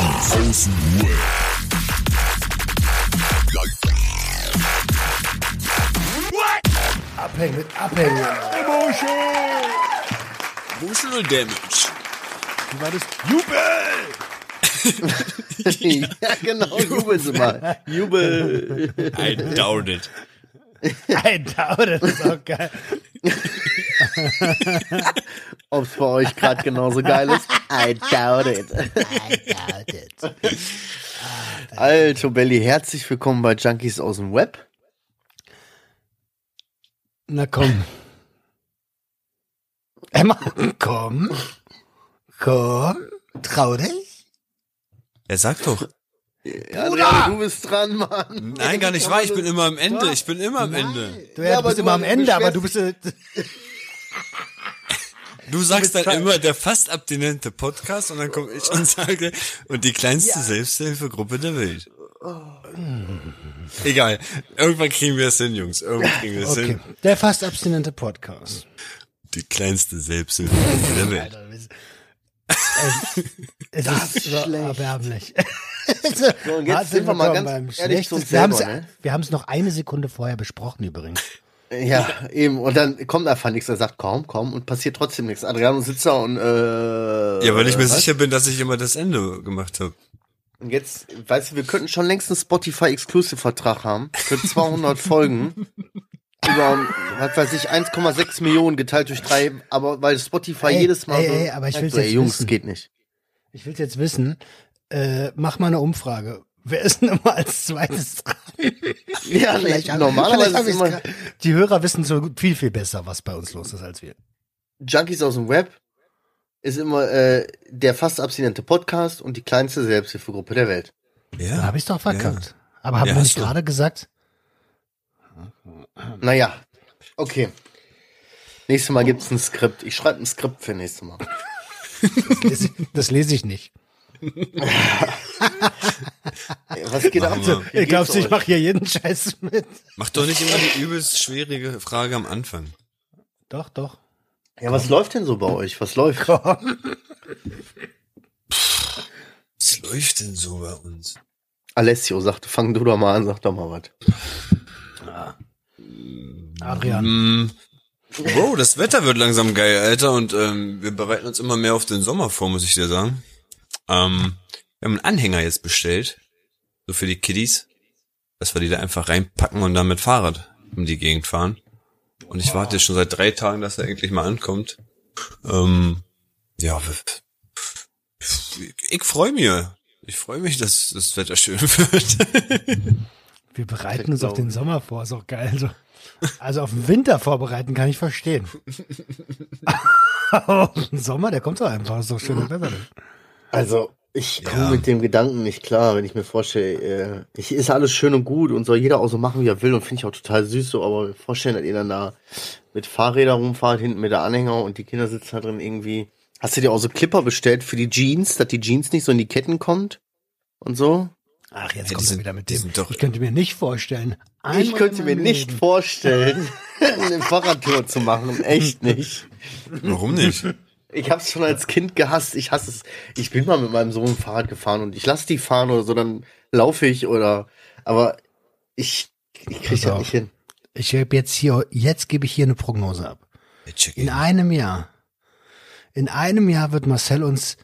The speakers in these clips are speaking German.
Aus dem Web. Abhängen mit Abhängen. Emotional Damage. Wie war das? Jubel! ja, genau, jubeln Sie mal. Jubel. I doubt it. Ein Dauer, das ist auch geil. Ob es bei euch gerade genauso geil ist? I doubt it. I doubt it. Alto Belly, herzlich willkommen bei Junkies aus dem Web. Na komm. Emma, komm. Komm. Trau dich. Er sagt doch. Ja, Adrian, du bist dran, Mann. Nein, gar nicht wahr. Ich bin immer am Ende. Ich bin immer am Ende. Du, ja, Ja, du aber bist du immer am Ende, aber du bist. Du sagst dann immer der fast abstinente Podcast und dann komme ich und sage, und die kleinste Selbsthilfegruppe der Welt. Egal. Irgendwann kriegen wir es hin, Jungs. Irgendwann kriegen wir es okay. hin. Der fast abstinente Podcast. Die kleinste Selbsthilfegruppe der Welt. Alter, das ist- Es es ist so erbärmlich. So, und jetzt sind wir mal ganz ehrlich zu uns selber, ne? Wir haben es noch eine Sekunde vorher besprochen übrigens. Ja, eben. Und dann kommt einfach nichts. Er sagt, komm, komm, und passiert trotzdem nichts. Adriano sitzt da und, äh. Ja, weil ich mir was? sicher bin, dass ich immer das Ende gemacht habe. Und jetzt, weißt du, wir könnten schon längst einen Spotify-Exclusive-Vertrag haben. Für 200 Folgen. Über, was weiß ich, 1,6 Millionen geteilt durch drei, aber weil Spotify Ey, jedes Mal ey, so, ey, aber ich will's so, ey, jetzt Jungs, wissen. geht nicht. Ich will jetzt wissen, äh, mach mal eine Umfrage. Wer ist denn immer als zweites dran? Ja, Vielleicht normalerweise vielleicht ist immer Die Hörer wissen so viel, viel besser, was bei uns los ist als wir. Junkies aus dem Web ist immer äh, der fast abstinente Podcast und die kleinste Selbsthilfegruppe der Welt. Da Ja. habe ich doch verkackt. Aber haben Ja, wir nicht gerade gesagt? Naja, okay. Nächstes Mal gibt's ein Skript. Ich schreibe ein Skript für nächstes Mal. Das lese ich, das lese ich nicht. Was geht ab? Wir. Wie Ich glaubst du, geht's ich mache hier jeden Scheiß mit? Mach doch nicht immer die übelst schwierige Frage am Anfang. Doch, doch. Ja, was läuft denn so bei euch? Was läuft? Was läuft denn so bei uns? Alessio sagte, fang du doch mal an, sag doch mal was. Adrian. Mm, Wow, das Wetter wird langsam geil, Alter, und ähm, wir bereiten uns immer mehr auf den Sommer vor, muss ich dir sagen. Ähm, wir haben einen Anhänger jetzt bestellt, so für die Kiddies, dass wir die da einfach reinpacken und dann mit Fahrrad um die Gegend fahren. Und ich warte schon seit drei Tagen, dass er endlich mal ankommt. Ähm, ja, ich freue mich. Ich freue mich, dass das Wetter schön wird. Wir bereiten uns auf den Sommer vor, ist auch geil. Also, also auf den Winter vorbereiten kann ich verstehen. Aber auf den Sommer, der kommt doch einfach, ist doch schönes Wetter. Also, ich komme Ja. mit dem Gedanken nicht klar, wenn ich mir vorstelle, äh, ich, ist alles schön und gut und soll jeder auch so machen, wie er will und finde ich auch total süß so, aber mir vorstellen, dass ihr dann da mit Fahrrädern rumfahrt, hinten mit der Anhänger und die Kinder sitzen da drin irgendwie. Hast du dir auch so Clipper bestellt für die Jeans, dass die Jeans nicht so in die Ketten kommt? Und so? Ach, jetzt Ja, kommt er wieder mit dem. doch- ich könnte mir nicht vorstellen. ich könnte mir meinem nicht Leben- vorstellen, eine Fahrradtour zu machen. Echt nicht. Warum nicht? Ich hab's schon als Kind gehasst. Ich hasse es. Ich bin mal mit meinem Sohn Fahrrad gefahren und ich lasse die fahren oder so, dann laufe ich oder. Aber ich, ich krieg Pass das auf. nicht hin. Ich gebe jetzt hier, jetzt gebe ich hier eine Prognose ab. In it. einem Jahr, in einem Jahr wird Marcel uns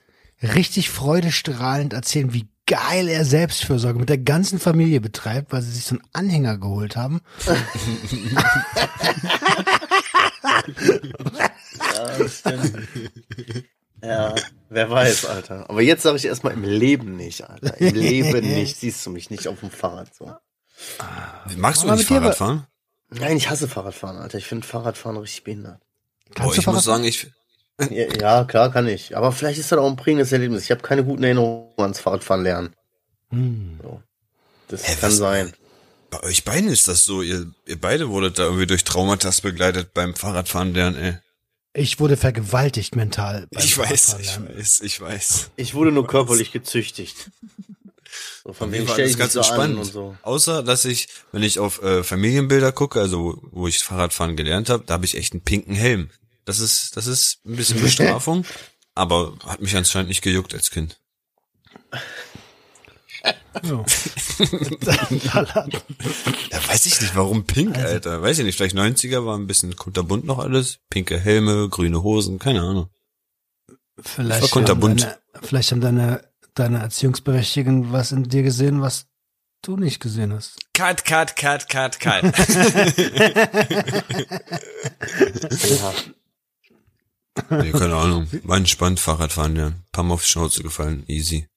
richtig freudestrahlend erzählen, wie geil er Selbstfürsorge mit der ganzen Familie betreibt, weil sie sich so einen Anhänger geholt haben. Ja, das stimmt. ja, wer weiß, Alter. Aber jetzt sage ich erstmal im Leben nicht, Alter. Im Leben nicht. Siehst du mich nicht auf dem Fahrrad so. Magst du nicht mit dir Fahrrad war- fahren? Nein, ich hasse Fahrradfahren, Alter. Ich finde Fahrradfahren richtig behindert. Kannst Boah, du ich Fahrrad muss sagen, ich, Ja, ja, klar kann ich. Aber vielleicht ist das auch ein prägendes Erlebnis. Ich habe keine guten Erinnerungen ans Fahrradfahren lernen. Hm. Das Hä, kann was? sein. Bei euch beiden ist das so. Ihr, ihr beide wurdet da irgendwie durch Traumata begleitet beim Fahrradfahren lernen, ey. Ich wurde vergewaltigt mental. beim Ich weiß, ich weiß, ich weiß. Ich wurde nur körperlich gezüchtigt. So, von Mir war das ich ganz so an entspannt. und so. Außer, dass ich, wenn ich auf äh, Familienbilder gucke, also wo, wo ich Fahrradfahren gelernt habe, da habe ich echt einen pinken Helm. Das ist, das ist ein bisschen Bestrafung, aber hat mich anscheinend nicht gejuckt als Kind. So. Ja, weiß ich nicht, warum pink, Also Alter. Weiß ich nicht, vielleicht 90er war ein bisschen kunterbunt noch alles. Pinke Helme, grüne Hosen, keine Ahnung. vielleicht, war kunterbunt. haben deine, vielleicht haben deine, deine Erziehungsberechtigten was in dir gesehen, was du nicht gesehen hast. Cut, cut, cut, cut, cut. Ja. nee, keine Ahnung. War entspannt, Fahrradfahren, ja. Ein paar Mal auf die Schnauze gefallen, easy.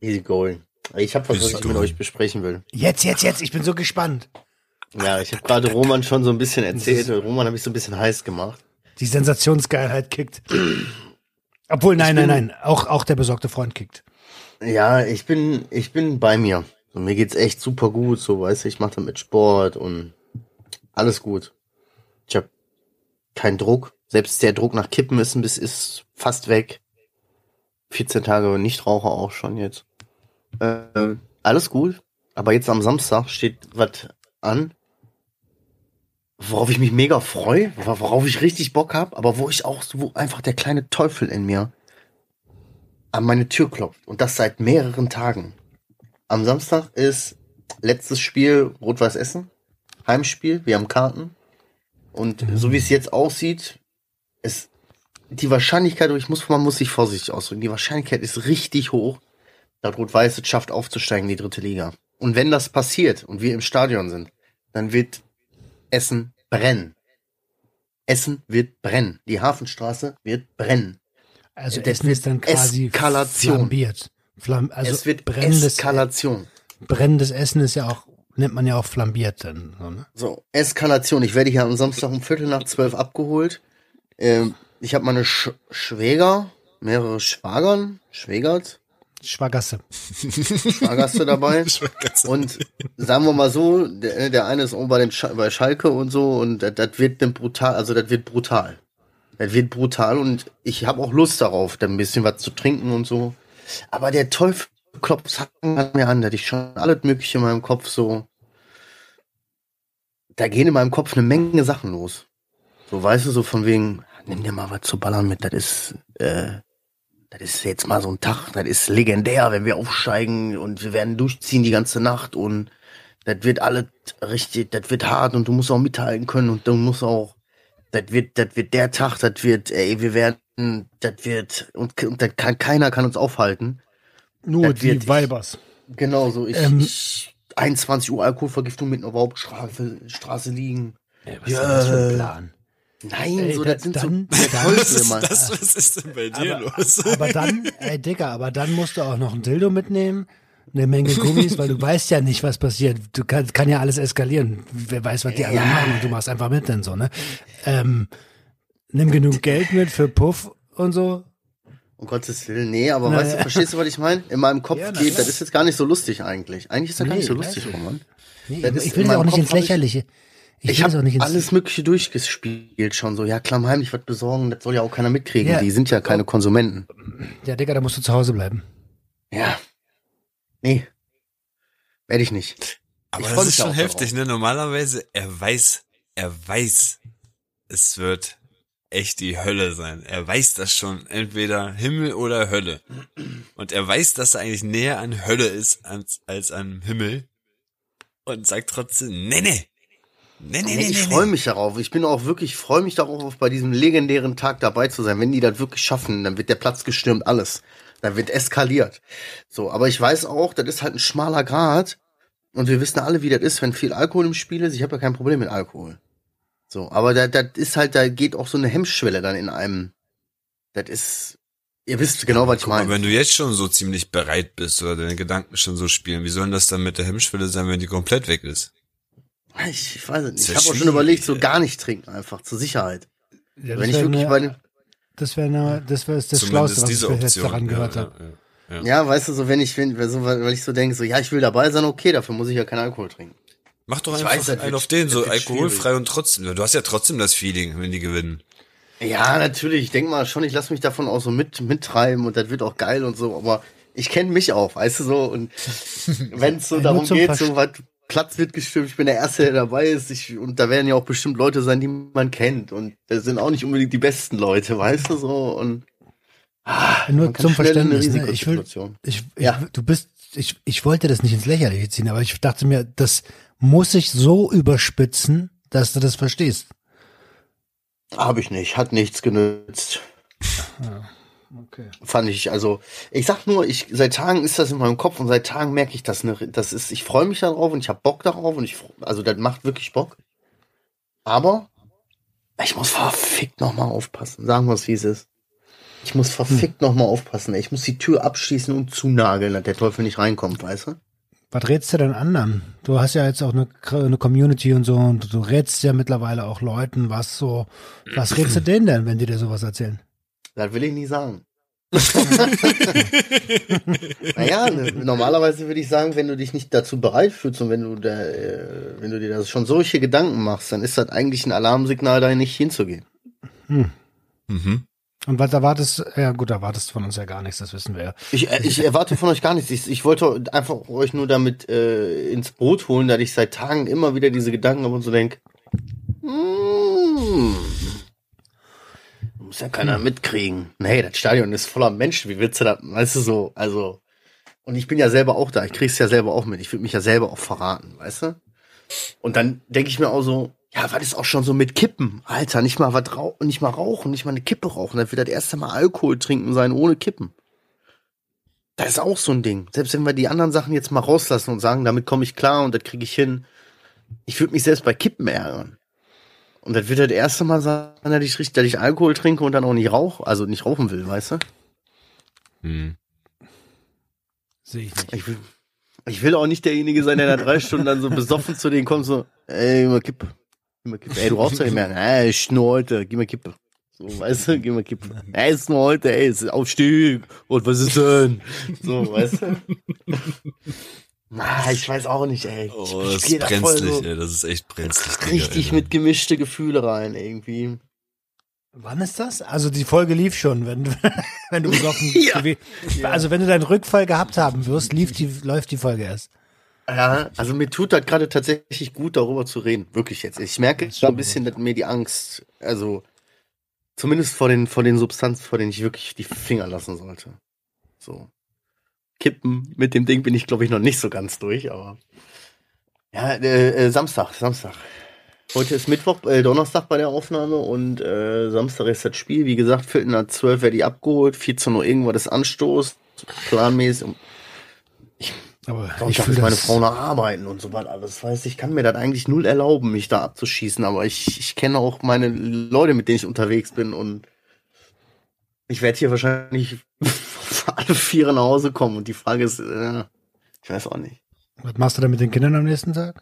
Easy going. Ich habe was, was ich mit euch besprechen will. Jetzt, jetzt, jetzt, ich bin so gespannt. Ja, ich habe gerade Roman schon so ein bisschen erzählt. Roman habe ich so ein bisschen heiß gemacht. Die Sensationsgeilheit kickt. Obwohl, nein, nein, nein, auch, auch der besorgte Freund kickt. Ja, ich bin, ich bin bei mir. So, mir geht's echt super gut. So, weißt du, ich mache damit Sport und alles gut. Ich habe keinen Druck. Selbst der Druck nach Kippen ist ein bisschen, ist fast weg. 14 Tage Nichtraucher auch schon jetzt. Ähm, alles gut. Aber jetzt am Samstag steht was an, worauf ich mich mega freue, worauf ich richtig Bock hab, aber wo ich auch, wo einfach der kleine Teufel in mir an meine Tür klopft. Und das seit mehreren Tagen. Am Samstag ist letztes Spiel Rot-Weiß Essen. Heimspiel. Wir haben Karten. Und so wie es jetzt aussieht, ist die Wahrscheinlichkeit, ich muss, man muss sich vorsichtig ausdrücken, die Wahrscheinlichkeit ist richtig hoch, dass Rot-Weiß es schafft, aufzusteigen in die dritte Liga. Und wenn das passiert und wir im Stadion sind, dann wird Essen brennen. Essen wird brennen. Die Hafenstraße wird brennen. Also Das Essen ist dann quasi Eskalation. flambiert. Flam also es wird brennendes, Eskalation. brennendes Essen ist ja auch, nennt man ja auch flambiert dann. So, ne? So, Eskalation. Ich werde hier am Samstag um Viertel nach zwölf abgeholt. Ähm, ich habe meine Sch Schwäger, mehrere Schwagern, Schwägert, Schwagasse. Schwagerste dabei. Und sagen wir mal so, der, der eine ist oben bei, den Sch bei Schalke und so und das, das wird dann brutal, also das wird brutal. Das wird brutal und ich habe auch Lust darauf, da ein bisschen was zu trinken und so. Aber der Teufel klopft an mir an, dass ich schon alles mögliche in meinem Kopf so. Da gehen in meinem Kopf eine Menge Sachen los. So weißt du, so von wegen, nimm dir mal was zu ballern mit, das ist, äh, das ist jetzt mal so ein Tag, das ist legendär, wenn wir aufsteigen und wir werden durchziehen die ganze Nacht und das wird alles richtig, das wird hart und du musst auch mithalten können und du musst auch, das wird, das wird der Tag, das wird, ey, wir werden, das wird, und, und das kann, keiner kann uns aufhalten. Nur Das wird die Weibers. Genau so, ich, Ähm. ich 21 Uhr Alkoholvergiftung mitten auf der Hauptstraße Straße liegen. Ey, was ist denn das für ein Plan? Nein, Ey, so, da- das sind dann- so dann- Was ist, das, was ist denn bei dir Aber, los? aber dann, ey Digga, aber dann musst du auch noch ein Dildo mitnehmen, eine Menge Gummis, weil du weißt ja nicht, was passiert. Du kannst, kann ja alles eskalieren. Wer weiß, was die anderen machen und du machst einfach mit dann so, ne? Ähm, nimm genug Geld mit für Puff und so. Um Gottes Willen, nee, aber Na, weißt du, ja. verstehst du, was ich meine? In meinem Kopf Ja, geht, das ist jetzt gar nicht so lustig eigentlich. Eigentlich ist das gar Nee, nicht so lustig, ich. Roman. Nee, Das ich, will ja auch nicht Kopf ins hab ich- Lächerliche. Ich, Ich habe nicht ins alles Mögliche durchgespielt schon so. Ja, klammheimlich was besorgen, das soll ja auch keiner mitkriegen. Ja. Die sind ja keine Konsumenten. Ja, Digga, da musst du zu Hause bleiben. Ja. Nee. Werde ich nicht. Aber Ich das ist schon auch heftig, darauf. ne? Normalerweise, er weiß, er weiß, es wird echt die Hölle sein. Er weiß das schon. Entweder Himmel oder Hölle. Und er weiß, dass er eigentlich näher an Hölle ist als, als an Himmel. Und sagt trotzdem, nee, nee. Nee, nee, Nee, nee, ich freue mich darauf. Ich bin auch wirklich, freue mich darauf, auf bei diesem legendären Tag dabei zu sein. Wenn die das wirklich schaffen, dann wird der Platz gestürmt, alles. Dann wird eskaliert. So, aber ich weiß auch, das ist halt ein schmaler Grad. Und wir wissen alle, wie das ist, wenn viel Alkohol im Spiel ist. Ich habe ja kein Problem mit Alkohol. So, aber da, das ist halt, da geht auch so eine Hemmschwelle dann in einem. Das ist, ihr wisst genau, was ich Guck mal, meine. wenn du jetzt schon so ziemlich bereit bist oder deine Gedanken schon so spielen, wie sollen das dann mit der Hemmschwelle sein, wenn die komplett weg ist? Ich, ich weiß es nicht. Ich habe auch schon schwierig, überlegt, so gar nicht trinken, einfach zur Sicherheit. Ja, das wenn ich wirklich eine- bei den, Das wäre eine, das wäre das Schlauste, was ich jetzt Option. daran gehört ja, habe. ja, ja, ja. Ja, weißt du, so wenn ich, wenn, so, weil ich so denke, so, ja, ich will dabei sein, okay, dafür muss ich ja keinen Alkohol trinken. Mach doch Ich einfach weiß, einen wird- auf den, so alkoholfrei und trotzdem. Du hast ja trotzdem das Feeling, wenn die gewinnen. Ja, natürlich, ich denke mal schon, ich lasse mich davon auch so mit, mittreiben und das wird auch geil und so, aber ich kenne mich auch, weißt du so, und wenn es so darum geht, so was Platz wird gestimmt, ich bin der Erste, der dabei ist, ich, und da werden ja auch bestimmt Leute sein, die man kennt und das sind auch nicht unbedingt die besten Leute, weißt du so, und Nur man kann zum Verständnis. Ne? Ich will, ich, ich, Ja. du bist, ich, ich wollte das nicht ins Lächerliche ziehen, aber ich dachte mir, das muss ich so überspitzen, dass du das verstehst. Habe ich nicht, hat nichts genützt. Okay. Fand ich, also, ich sag nur, ich, seit Tagen ist das in meinem Kopf und seit Tagen merke ich das, ne, das ist, ich freue mich darauf und ich habe Bock darauf und ich, also, das macht wirklich Bock. Aber, ich muss verfickt nochmal aufpassen, sagen wir es, wie es ist. Ich muss verfickt noch nochmal aufpassen, ich muss die Tür abschließen und zunageln, dass der Teufel nicht reinkommt, weißt du? Was rätst du denn anderen? Du hast ja jetzt auch eine, eine Community und so und du rätst ja mittlerweile auch Leuten, was so, was rätst du denen denn, wenn die dir sowas erzählen? Das will ich nicht sagen. naja, ne, normalerweise würde ich sagen, wenn du dich nicht dazu bereit fühlst und wenn du da, äh, wenn du dir das schon solche Gedanken machst, dann ist das eigentlich ein Alarmsignal, da nicht hinzugehen. Mhm. Und was erwartest, ja gut, erwartest von uns ja gar nichts, das wissen wir ja. Ich, äh, ich erwarte von euch gar nichts. Ich, ich wollte einfach euch nur damit äh, ins Boot holen, dass ich seit Tagen immer wieder diese Gedanken habe und so denk, mm, muss ja keiner mitkriegen. Nee, das Stadion ist voller Menschen. Wie willst du das, weißt du so, also, und ich bin ja selber auch da. Ich krieg's ja selber auch mit. Ich würde mich ja selber auch verraten, weißt du? Und dann denke ich mir auch so, ja, was ist auch schon so mit Kippen? Alter, nicht mal was rauchen, nicht mal rauchen, nicht mal eine Kippe rauchen. Das wird das erste Mal Alkohol trinken sein ohne Kippen. Das ist auch so ein Ding. Selbst wenn wir die anderen Sachen jetzt mal rauslassen und sagen, damit komme ich klar und das kriege ich hin. Ich würde mich selbst bei Kippen ärgern. Und das wird das erste Mal sein, dass ich, richtig- dass ich Alkohol trinke und dann auch nicht rauche, also nicht rauchen will, weißt du? Mhm. Sehe ich nicht. Ich will, ich will auch nicht derjenige sein, der da drei Stunden dann so besoffen zu denen kommt, so, ey, gib mal Kippe. Gib mal Kippe. Ey, du rauchst ja nicht mehr. Ey, ich nur heute, gib mal Kippe. So, weißt du, gib mal Kippe. Ey, ist nur heute, ey, ist Aufstieg. Und was ist denn? So, weißt du? Ah, ich weiß auch nicht, ey. Oh, ich das ist brenzlig, so ey. Das ist echt brenzlig. Digga, richtig Alter. mit gemischte Gefühle rein, irgendwie. Wann ist das? Also die Folge lief schon, wenn du, wenn du besoffen Ja. Also wenn du deinen Rückfall gehabt haben wirst, lief die, läuft die Folge erst. Ja, also mir tut das gerade tatsächlich gut, darüber zu reden. Wirklich jetzt. Ich merke so ein bisschen, dass mir die Angst, also zumindest vor den, vor den Substanzen, vor denen ich wirklich die Finger lassen sollte. So. Kippen mit dem Ding bin ich, glaube ich, noch nicht so ganz durch, aber. Ja, äh, äh, Samstag, Samstag. Heute ist Mittwoch, äh, Donnerstag bei der Aufnahme und äh, Samstag ist das Spiel. Wie gesagt, Viertel nach zwölf werde ich abgeholt, 14 Uhr irgendwas ist Anstoß, planmäßig. Und Aber ich ist meine das- Frau noch arbeiten und so was alles. Weißt ich kann mir das eigentlich null erlauben, mich da abzuschießen, aber ich, ich kenne auch meine Leute, mit denen ich unterwegs bin und ich werde hier wahrscheinlich alle Viere nach Hause kommen und die Frage ist, äh, ich weiß auch nicht. Was machst du denn mit den Kindern am nächsten Tag?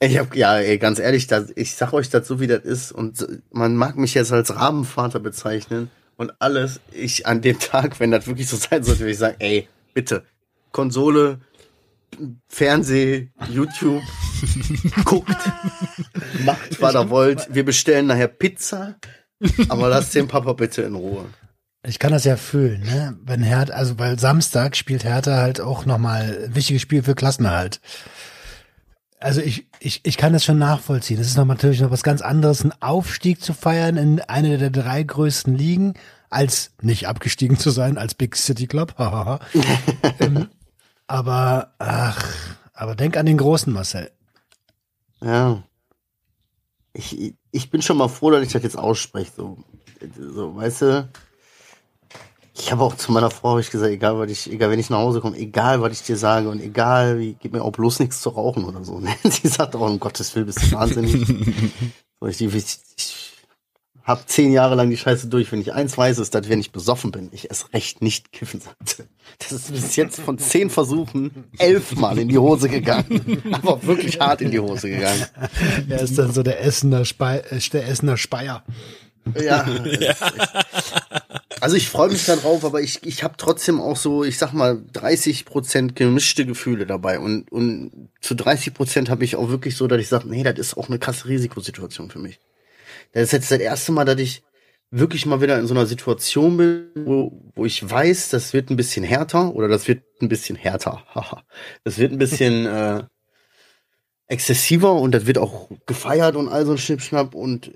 Ich hab, ja, ey, ganz ehrlich, das, ich sag euch das so, wie das ist und man mag mich jetzt als Rabenvater bezeichnen und alles. Ich an dem Tag, wenn das wirklich so sein sollte, würde ich sagen, ey, bitte, Konsole, Fernseh, YouTube, guckt, macht, was ihr wollt. Wir bestellen nachher Pizza, aber lasst den Papa bitte in Ruhe. Ich kann das ja fühlen, ne? Wenn Hertha, also weil Samstag spielt Hertha halt auch nochmal ein wichtiges Spiel für Klassenerhalt. Also ich, ich, ich kann das schon nachvollziehen. Es ist noch natürlich noch was ganz anderes, einen Aufstieg zu feiern in eine der drei größten Ligen, als nicht abgestiegen zu sein, als Big City Club. ähm, aber, ach, aber denk an den großen Marcel. Ja. Ich, ich bin schon mal froh, dass ich das jetzt ausspreche. So, so weißt du, ich habe auch zu meiner Frau hab ich gesagt, egal was ich, egal wenn ich nach Hause komme, egal was ich dir sage und egal wie, gib mir auch bloß nichts zu rauchen oder so. Ne? Sie sagt auch, um Gottes Willen, bist du wahnsinnig. so, ich, ich, ich habe zehn Jahre lang die Scheiße durch. Wenn ich eins weiß, ist, dass wenn ich besoffen bin, ich erst recht nicht kiffen sollte. Das ist bis jetzt von zehn Versuchen elfmal in die Hose gegangen. Aber wirklich hart in die Hose gegangen. Er ist dann so der Essener, Spei äh, der Essener Speier. Ja. echt- Also ich freue mich darauf, aber ich, ich habe trotzdem auch so, ich sag mal, 30 Prozent gemischte Gefühle dabei. Und, und zu 30 Prozent habe ich auch wirklich so, dass ich sage, nee, das ist auch eine krasse Risikosituation für mich. Das ist jetzt das erste Mal, dass ich wirklich mal wieder in so einer Situation bin, wo, wo ich weiß, das wird ein bisschen härter oder das wird ein bisschen härter. Haha. das wird ein bisschen äh, exzessiver und das wird auch gefeiert und all so ein Schnippschnapp und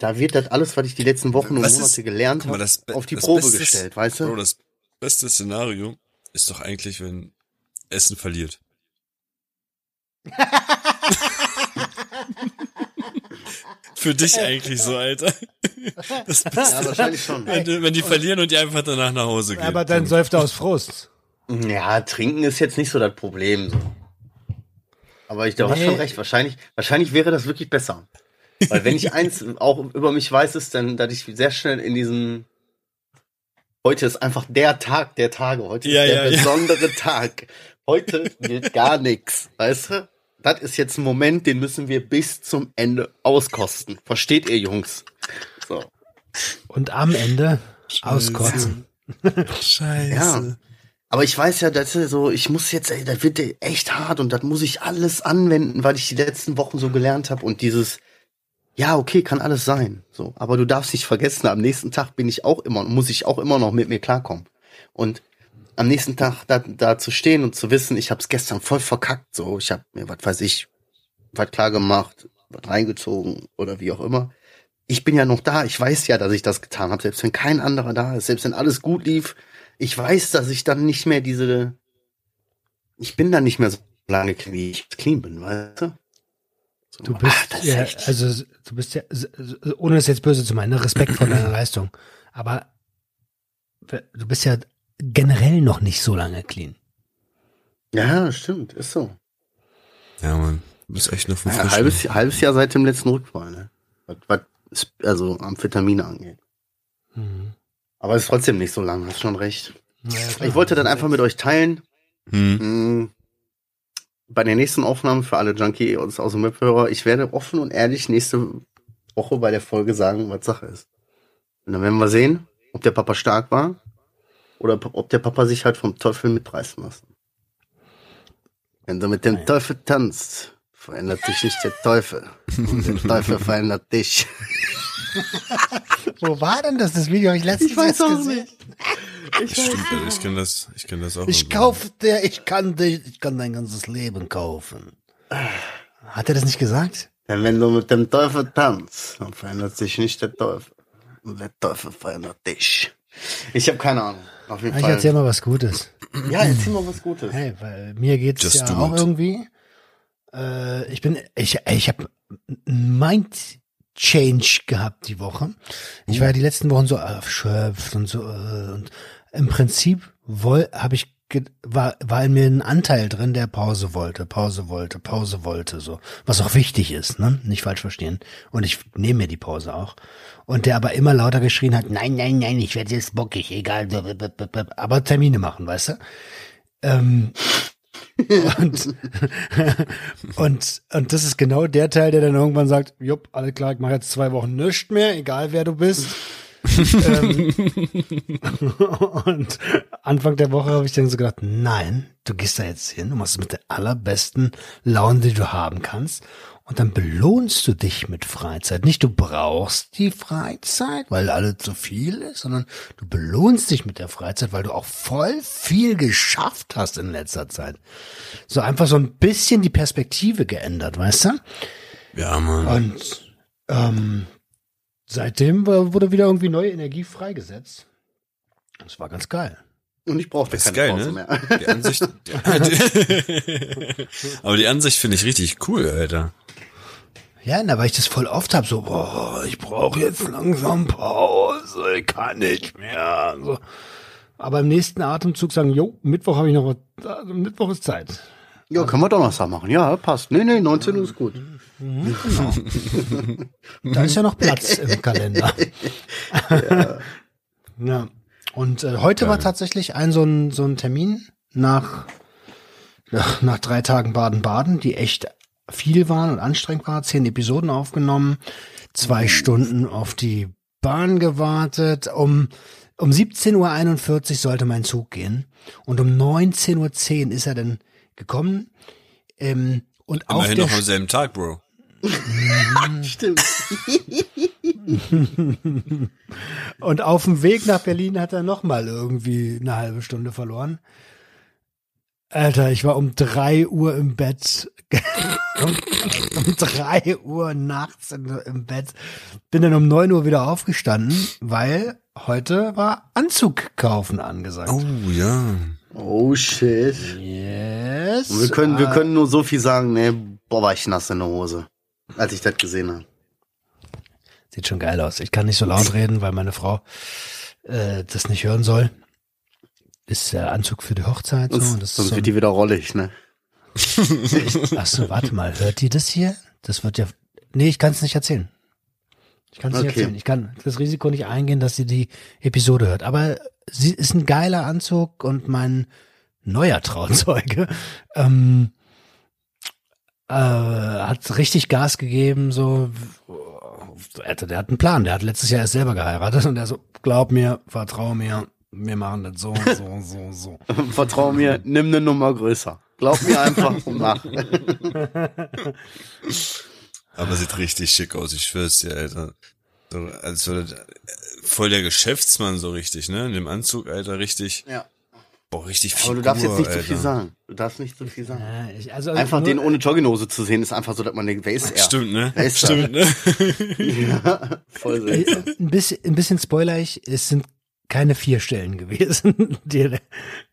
da wird das alles, was ich die letzten Wochen und Was Monate ist- gelernt habe, auf die Probe Beste ist- gestellt, weißt du? Bro, das beste Szenario ist doch eigentlich, wenn Essen verliert. Für dich eigentlich so, Alter. Das Beste, ja, wahrscheinlich schon. wenn, die- wenn die verlieren und die einfach danach nach Hause gehen. Aber dann säuft er aus Frust. Ja, trinken ist jetzt nicht so das Problem. So. Aber ich, da hast Nee. schon recht. Wahrscheinlich, wahrscheinlich wäre das wirklich besser. Weil wenn ich eins auch über mich weiß, ist dann, dass ich sehr schnell in diesen Heute ist einfach der Tag der Tage. Heute Ja, ist der ja, ja. besondere Tag. Heute gilt gar nichts. Weißt du? Das ist jetzt ein Moment, den müssen wir bis zum Ende auskosten. Versteht ihr, Jungs? So. Und am Ende auskotzen. Scheiße. Ja. Aber ich weiß ja, dass so, ich muss jetzt, ey, das wird echt hart und das muss ich alles anwenden, weil ich die letzten Wochen so gelernt habe und dieses, ja, okay, kann alles sein, so. Aber du darfst nicht vergessen, am nächsten Tag bin ich auch immer, muss ich auch immer noch mit mir klarkommen. Und am nächsten Tag da, da zu stehen und zu wissen, ich habe es gestern voll verkackt, so, ich habe mir, was weiß ich, was klar gemacht, was reingezogen oder wie auch immer. Ich bin ja noch da, ich weiß ja, dass ich das getan habe, selbst wenn kein anderer da ist, selbst wenn alles gut lief, ich weiß, dass ich dann nicht mehr diese, ich bin dann nicht mehr so lange wie ich clean bin, weißt du? So, Du bist, ah, ja, also du bist ja, ohne es jetzt böse zu meinen, ne, Respekt vor deiner Leistung. Aber du bist ja generell noch nicht so lange clean. ja, stimmt, ist so. Ja, Mann. Du bist echt noch vom Ja, halbes, halbes Jahr seit dem letzten Rückfall, ne? Was, was also Amphetamine angeht. Mhm. Aber es ist trotzdem nicht so lang, hast schon recht. Klar. Ich wollte dann einfach mit euch teilen, Hm. Bei der nächsten Aufnahme für alle Junkie aus, aus dem Webhörer, ich werde offen und ehrlich nächste Woche bei der Folge sagen, was Sache ist. Und dann werden wir sehen, ob der Papa stark war oder ob der Papa sich halt vom Teufel mitreißen lassen. Wenn du mit dem Teufel tanzt, verändert sich nicht der Teufel. Und der Teufel verändert dich. Wo war denn das, das Video? Ich letztens erst gesehen. Ich stimmt, Alter. ich kenne das, ich kenn das auch. Ich irgendwo. kauf dir, ich kann dich, ich kann dein ganzes Leben kaufen. Hat er das nicht gesagt? Denn wenn du mit dem Teufel tanzt, dann verändert sich nicht der Teufel. Und der Teufel verändert dich. Ich habe keine Ahnung. Auf jeden Ich Fall. erzähl mal was Gutes. Ja, erzähl mal was Gutes. Hey, weil mir geht's Just ja auch it. irgendwie. Äh, ich bin, ich, ich habe Mind Change gehabt die Woche. Ich war ja die letzten Wochen so erschöpft und so äh, und im Prinzip habe ich war war in mir ein Anteil drin, der Pause wollte, Pause wollte, Pause wollte, so was auch wichtig ist, ne? Nicht falsch verstehen. Und ich nehme mir die Pause auch. Und der aber immer lauter geschrien hat: Nein, nein, nein, ich werde jetzt bockig, egal, aber Termine machen, weißt du? Ähm, und, und, und das ist genau der Teil, der dann irgendwann sagt, jupp, alle klar, ich mache jetzt zwei Wochen nichts mehr, egal wer du bist. Ähm, und Anfang der Woche habe ich dann so gedacht, nein, du gehst da jetzt hin, du machst es mit der allerbesten Laune, die du haben kannst. Und dann belohnst du dich mit Freizeit. Nicht du brauchst die Freizeit, weil alles zu viel ist, sondern du belohnst dich mit der Freizeit, weil du auch voll viel geschafft hast in letzter Zeit. So einfach so ein bisschen die Perspektive geändert, weißt du? Ja, Mann. Und ähm, seitdem wurde wieder irgendwie neue Energie freigesetzt. Das war ganz geil. Und ich brauchte keine geil, Pause ne? mehr. Die Ansicht. Die, aber die Ansicht finde ich richtig cool, Alter. Ja, na, weil ich das voll oft hab, so, boah, ich brauche jetzt langsam Pause, ich kann nicht mehr. So. Aber im nächsten Atemzug sagen, jo, Mittwoch habe ich noch was, also Mittwoch ist Zeit. Ja, können wir Donnerstag machen. Ja, passt. Nee, nee, 19 Uhr ist gut. Da ist ja noch Platz im Kalender. ja. Und äh, heute war tatsächlich ein so ein, so ein Termin nach, nach, nach drei Tagen Baden-Baden, die echt viel waren und anstrengend waren. Zehn Episoden aufgenommen, zwei Stunden auf die Bahn gewartet. Um, um 17.41 Uhr sollte mein Zug gehen. Und um 19.10 Uhr ist er dann gekommen. Ähm, und auf Immerhin der noch am selben Tag, Bro. Stimmt. Und auf dem Weg nach Berlin hat er noch mal irgendwie eine halbe Stunde verloren. Alter, ich war um drei Uhr im Bett. um, um drei Uhr nachts im Bett. Bin dann um neun Uhr wieder aufgestanden, weil heute war Anzug kaufen angesagt. Oh, ja. Oh shit. Yes. Und wir können, wir Ah, können nur so viel sagen, ne, boah, war ich nass in der Hose, als ich das gesehen habe. Sieht schon geil aus. Ich kann nicht so laut reden, weil meine Frau äh, das nicht hören soll. Ist der Anzug für die Hochzeit so. Sonst, Und das sonst so wird die wieder rollig, ne? Ach so, warte mal, hört die das hier? Das wird ja. Nee, ich kann es nicht erzählen. Ich kann es nicht Okay. erzählen. Ich kann das Risiko nicht eingehen, dass sie die Episode hört. Aber sie ist ein geiler Anzug und mein neuer Trauzeuge ähm, äh, hat richtig Gas gegeben. So, Alter, der hat einen Plan. Der hat letztes Jahr erst selber geheiratet und der so, glaub mir, vertrau mir, wir machen das so, so, so, so. Vertrau mir, nimm eine Nummer größer. Glaub mir einfach und mach. Aber sieht richtig schick aus, ich schwör's dir, Alter. So, also, voll der Geschäftsmann so richtig, ne? In dem Anzug, Alter, richtig. Ja. Boah, richtig Aber Figur, du darfst jetzt nicht Alter. so viel sagen. Du darfst nicht so viel sagen. Ja, ich, also Einfach nur- den ohne Jogginghose zu sehen, ist einfach so, dass man denkt, wer ist er? Stimmt, ne? Wer ist er? Stimmt, ne? Ja, voll seltsam. ein bisschen, ein bisschen spoiler ich, es sind keine vier Stellen gewesen. Die-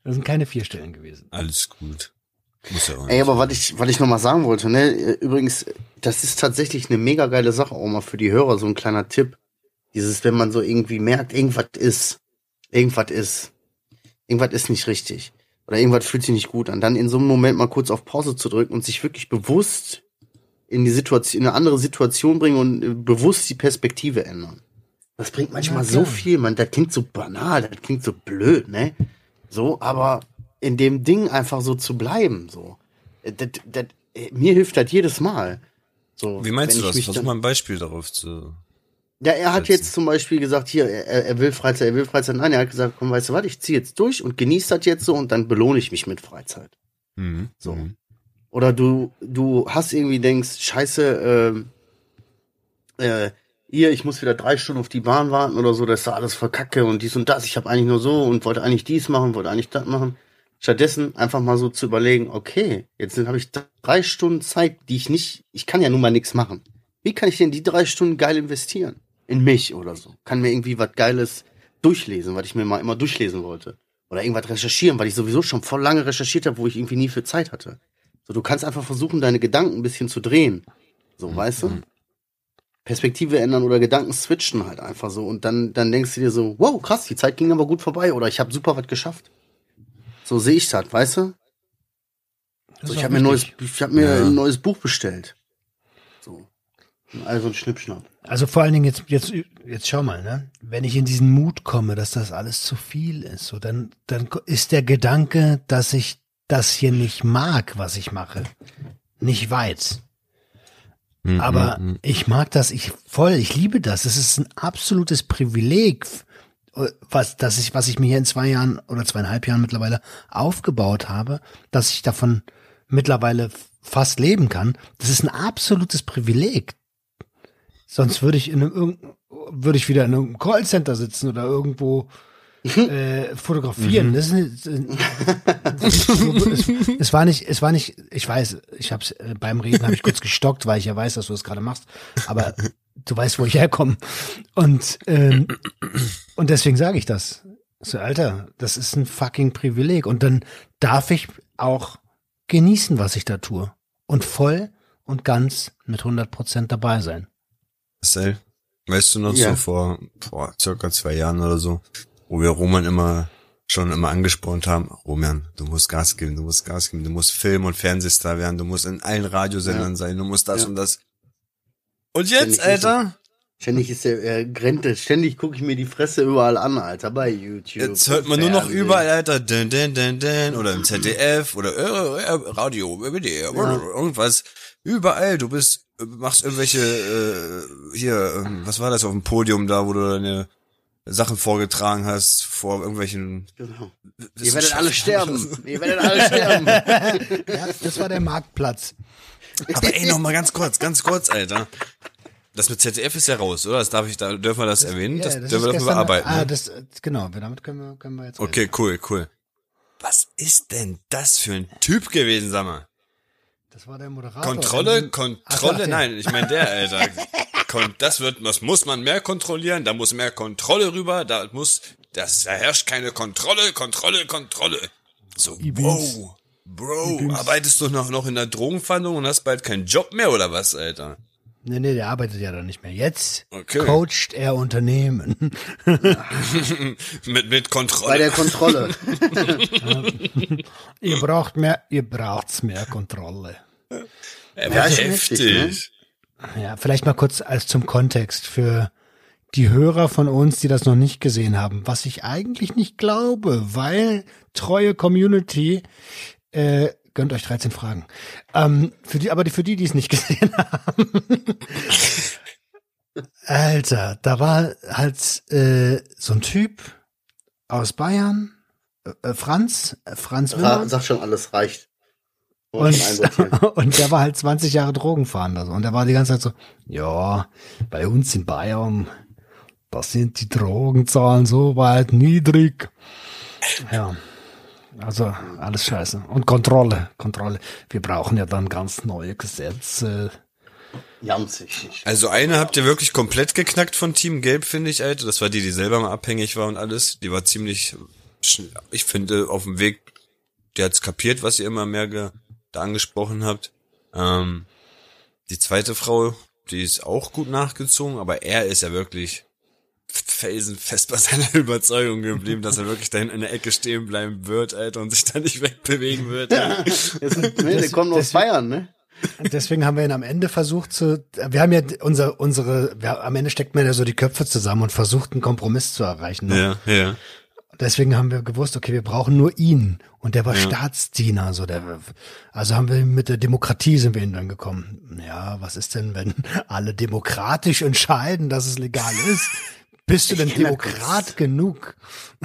Das sind keine vier Stellen gewesen. Alles gut. Muss ja auch Ey, aber was ich, was ich noch mal sagen wollte, ne, übrigens, das ist tatsächlich eine mega geile Sache, auch mal für die Hörer, so ein kleiner Tipp. Dieses, wenn man so irgendwie merkt, irgendwas ist, irgendwas ist, irgendwas ist nicht richtig. Oder irgendwas fühlt sich nicht gut an, dann in so einem Moment mal kurz auf Pause zu drücken und sich wirklich bewusst in die Situation, in eine andere Situation bringen und äh, bewusst die Perspektive ändern. Das bringt manchmal Ja, so viel, man, das klingt so banal, das klingt so blöd, ne? So, aber in dem Ding einfach so zu bleiben, so. Äh, Das, das, äh, mir hilft das jedes Mal. So, Wie meinst du ich das? Versuch mal ein Beispiel darauf zu. Ja, er hat jetzt zum Beispiel gesagt, hier, er, er will Freizeit, er will Freizeit. Nein, er hat gesagt, komm, weißt du was, ich ziehe jetzt durch und genieße das jetzt so und dann belohne ich mich mit Freizeit. Mhm. So. Mhm. Oder du, du hast irgendwie denkst, scheiße, ähm, äh, hier, ich muss wieder drei Stunden auf die Bahn warten oder so, das ist alles verkacke und dies und das. Ich habe eigentlich nur so und wollte eigentlich dies machen, wollte eigentlich das machen. Stattdessen einfach mal so zu überlegen, okay, jetzt habe ich drei Stunden Zeit, die ich nicht, ich kann ja nun mal nichts machen. Wie kann ich denn die drei Stunden geil investieren? In mich oder so. Kann mir irgendwie was Geiles durchlesen, was ich mir mal immer durchlesen wollte. Oder irgendwas recherchieren, weil ich sowieso schon voll lange recherchiert habe, wo ich irgendwie nie für Zeit hatte. So, du kannst einfach versuchen, deine Gedanken ein bisschen zu drehen. So, weißt du? Perspektive ändern oder Gedanken switchen halt einfach so. Und dann, dann denkst du dir so, wow, krass, die Zeit ging aber gut vorbei oder ich habe super was geschafft. So sehe ich das, weißt du? So, ich habe mir, ein neues, ich hab mir Ja. ein neues Buch bestellt. So. Also ein Schnippschnapp. Also vor allen Dingen jetzt, jetzt, jetzt schau mal, ne? Wenn ich in diesen Mut komme, dass das alles zu viel ist, so dann, dann ist der Gedanke, dass ich das hier nicht mag, was ich mache, nicht weit. Mhm. Aber Mhm. ich mag das, ich voll, ich liebe das. Es ist ein absolutes Privileg, was, dass ich, was ich mir hier in zwei Jahren oder zweieinhalb Jahren mittlerweile aufgebaut habe, dass ich davon mittlerweile fast leben kann. Das ist ein absolutes Privileg. Sonst würde ich in einem würde ich wieder in einem Callcenter sitzen oder irgendwo äh, fotografieren. Das ist, es, es war nicht, es war nicht, ich weiß, ich hab's äh, beim Reden habe ich kurz gestockt, weil ich ja weiß, dass du das gerade machst, aber du weißt, wo ich herkomme. Und ähm, und deswegen sage ich das. So, Alter, das ist ein fucking Privileg. Und dann darf ich auch genießen, was ich da tue. Und voll und ganz mit 100 Prozent dabei sein. Marcel, weißt du noch Ja. so vor boah, circa zwei Jahren oder so, wo wir Roman immer schon immer angespornt haben, Roman, du musst Gas geben, du musst Gas geben, du musst Film- und Fernsehstar werden, du musst in allen Radiosendern sein, du musst das Ja. und das. Und Ständig jetzt, Alter, Ständig ist der äh, Grente, ständig gucke ich mir die Fresse überall an, Alter, bei YouTube. jetzt hört man nur noch überall, Alter, den, den, den, den, oder im ZDF oder äh, äh, Radio, BBD, irgendwas. Überall, du bist, machst irgendwelche, äh, hier, ähm, was war das auf dem Podium da, wo du deine Sachen vorgetragen hast vor irgendwelchen Genau. Ihr werdet alle sterben. Ihr werdet alle sterben. Ja, das war der Marktplatz. Aber ey, noch mal ganz kurz, ganz kurz, Alter. Das mit ZDF ist ja raus, oder? Das darf ich, da dürfen wir das erwähnen. Ja, das, das dürfen wir bearbeiten. Ah, ne? das, genau, damit können wir, können wir jetzt reden. okay, cool, cool. Was ist denn das für ein Typ gewesen, sag mal? Das war der Moderator. Kontrolle, Kontrolle, Ach nein, ich meine der, Alter. Das wird, das muss man mehr kontrollieren, da muss mehr Kontrolle rüber, da muss, das, da herrscht keine Kontrolle, Kontrolle, Kontrolle. So, wow, Bro, arbeitest du noch, noch in der Drogenfahndung und hast bald keinen Job mehr oder was, Alter? Nee, nee, der arbeitet ja dann nicht mehr. Jetzt Okay. coacht er Unternehmen. mit, mit Kontrolle. Bei der Kontrolle. ihr braucht mehr, ihr braucht's mehr Kontrolle. Er Ja, war ist heftig. heftig, Ja, vielleicht mal kurz als zum Kontext für die Hörer von uns, die das noch nicht gesehen haben, was ich eigentlich nicht glaube, weil treue Community äh, gönnt euch 13 Fragen. Ähm, für die, aber die, für die, die es nicht gesehen haben. Alter, da war halt äh, so ein Typ aus Bayern, äh, Franz, äh, Franz Ra Wimmer. sag schon, alles reicht. Und, und der war halt 20 Jahre Drogenfahnder. so. Und der war die ganze Zeit so, ja, bei uns in Bayern, da sind die Drogenzahlen so weit niedrig. Ja, also alles scheiße. Und Kontrolle, Kontrolle. Wir brauchen ja dann ganz neue Gesetze. Also eine habt ihr wirklich komplett geknackt von Team Gelb, finde ich, Alter. Das war die, die selber mal abhängig war und alles. Die war ziemlich, ich finde, auf dem Weg, die hat's kapiert, was ihr immer mehr ge, da angesprochen habt. Ähm, die zweite Frau, die ist auch gut nachgezogen, aber er ist ja wirklich felsenfest bei seiner Überzeugung geblieben, dass er wirklich da in der Ecke stehen bleiben wird, Alter, und sich da nicht wegbewegen wird. Alter. Jetzt, ne, der kommt aus Bayern, ne? Und deswegen haben wir ihn am Ende versucht zu, wir haben ja unser, unsere, wir, am Ende steckt man ja so die Köpfe zusammen und versucht einen Kompromiss zu erreichen. noch. Ja, ja. Deswegen haben wir gewusst, okay, wir brauchen nur ihn. Und der war Ja. Staatsdiener, so der, also haben wir mit der Demokratie sind wir ihn dann gekommen. Ja, was ist denn, wenn alle demokratisch entscheiden, dass es legal ist? Bist du denn kenn das Demokrat genug?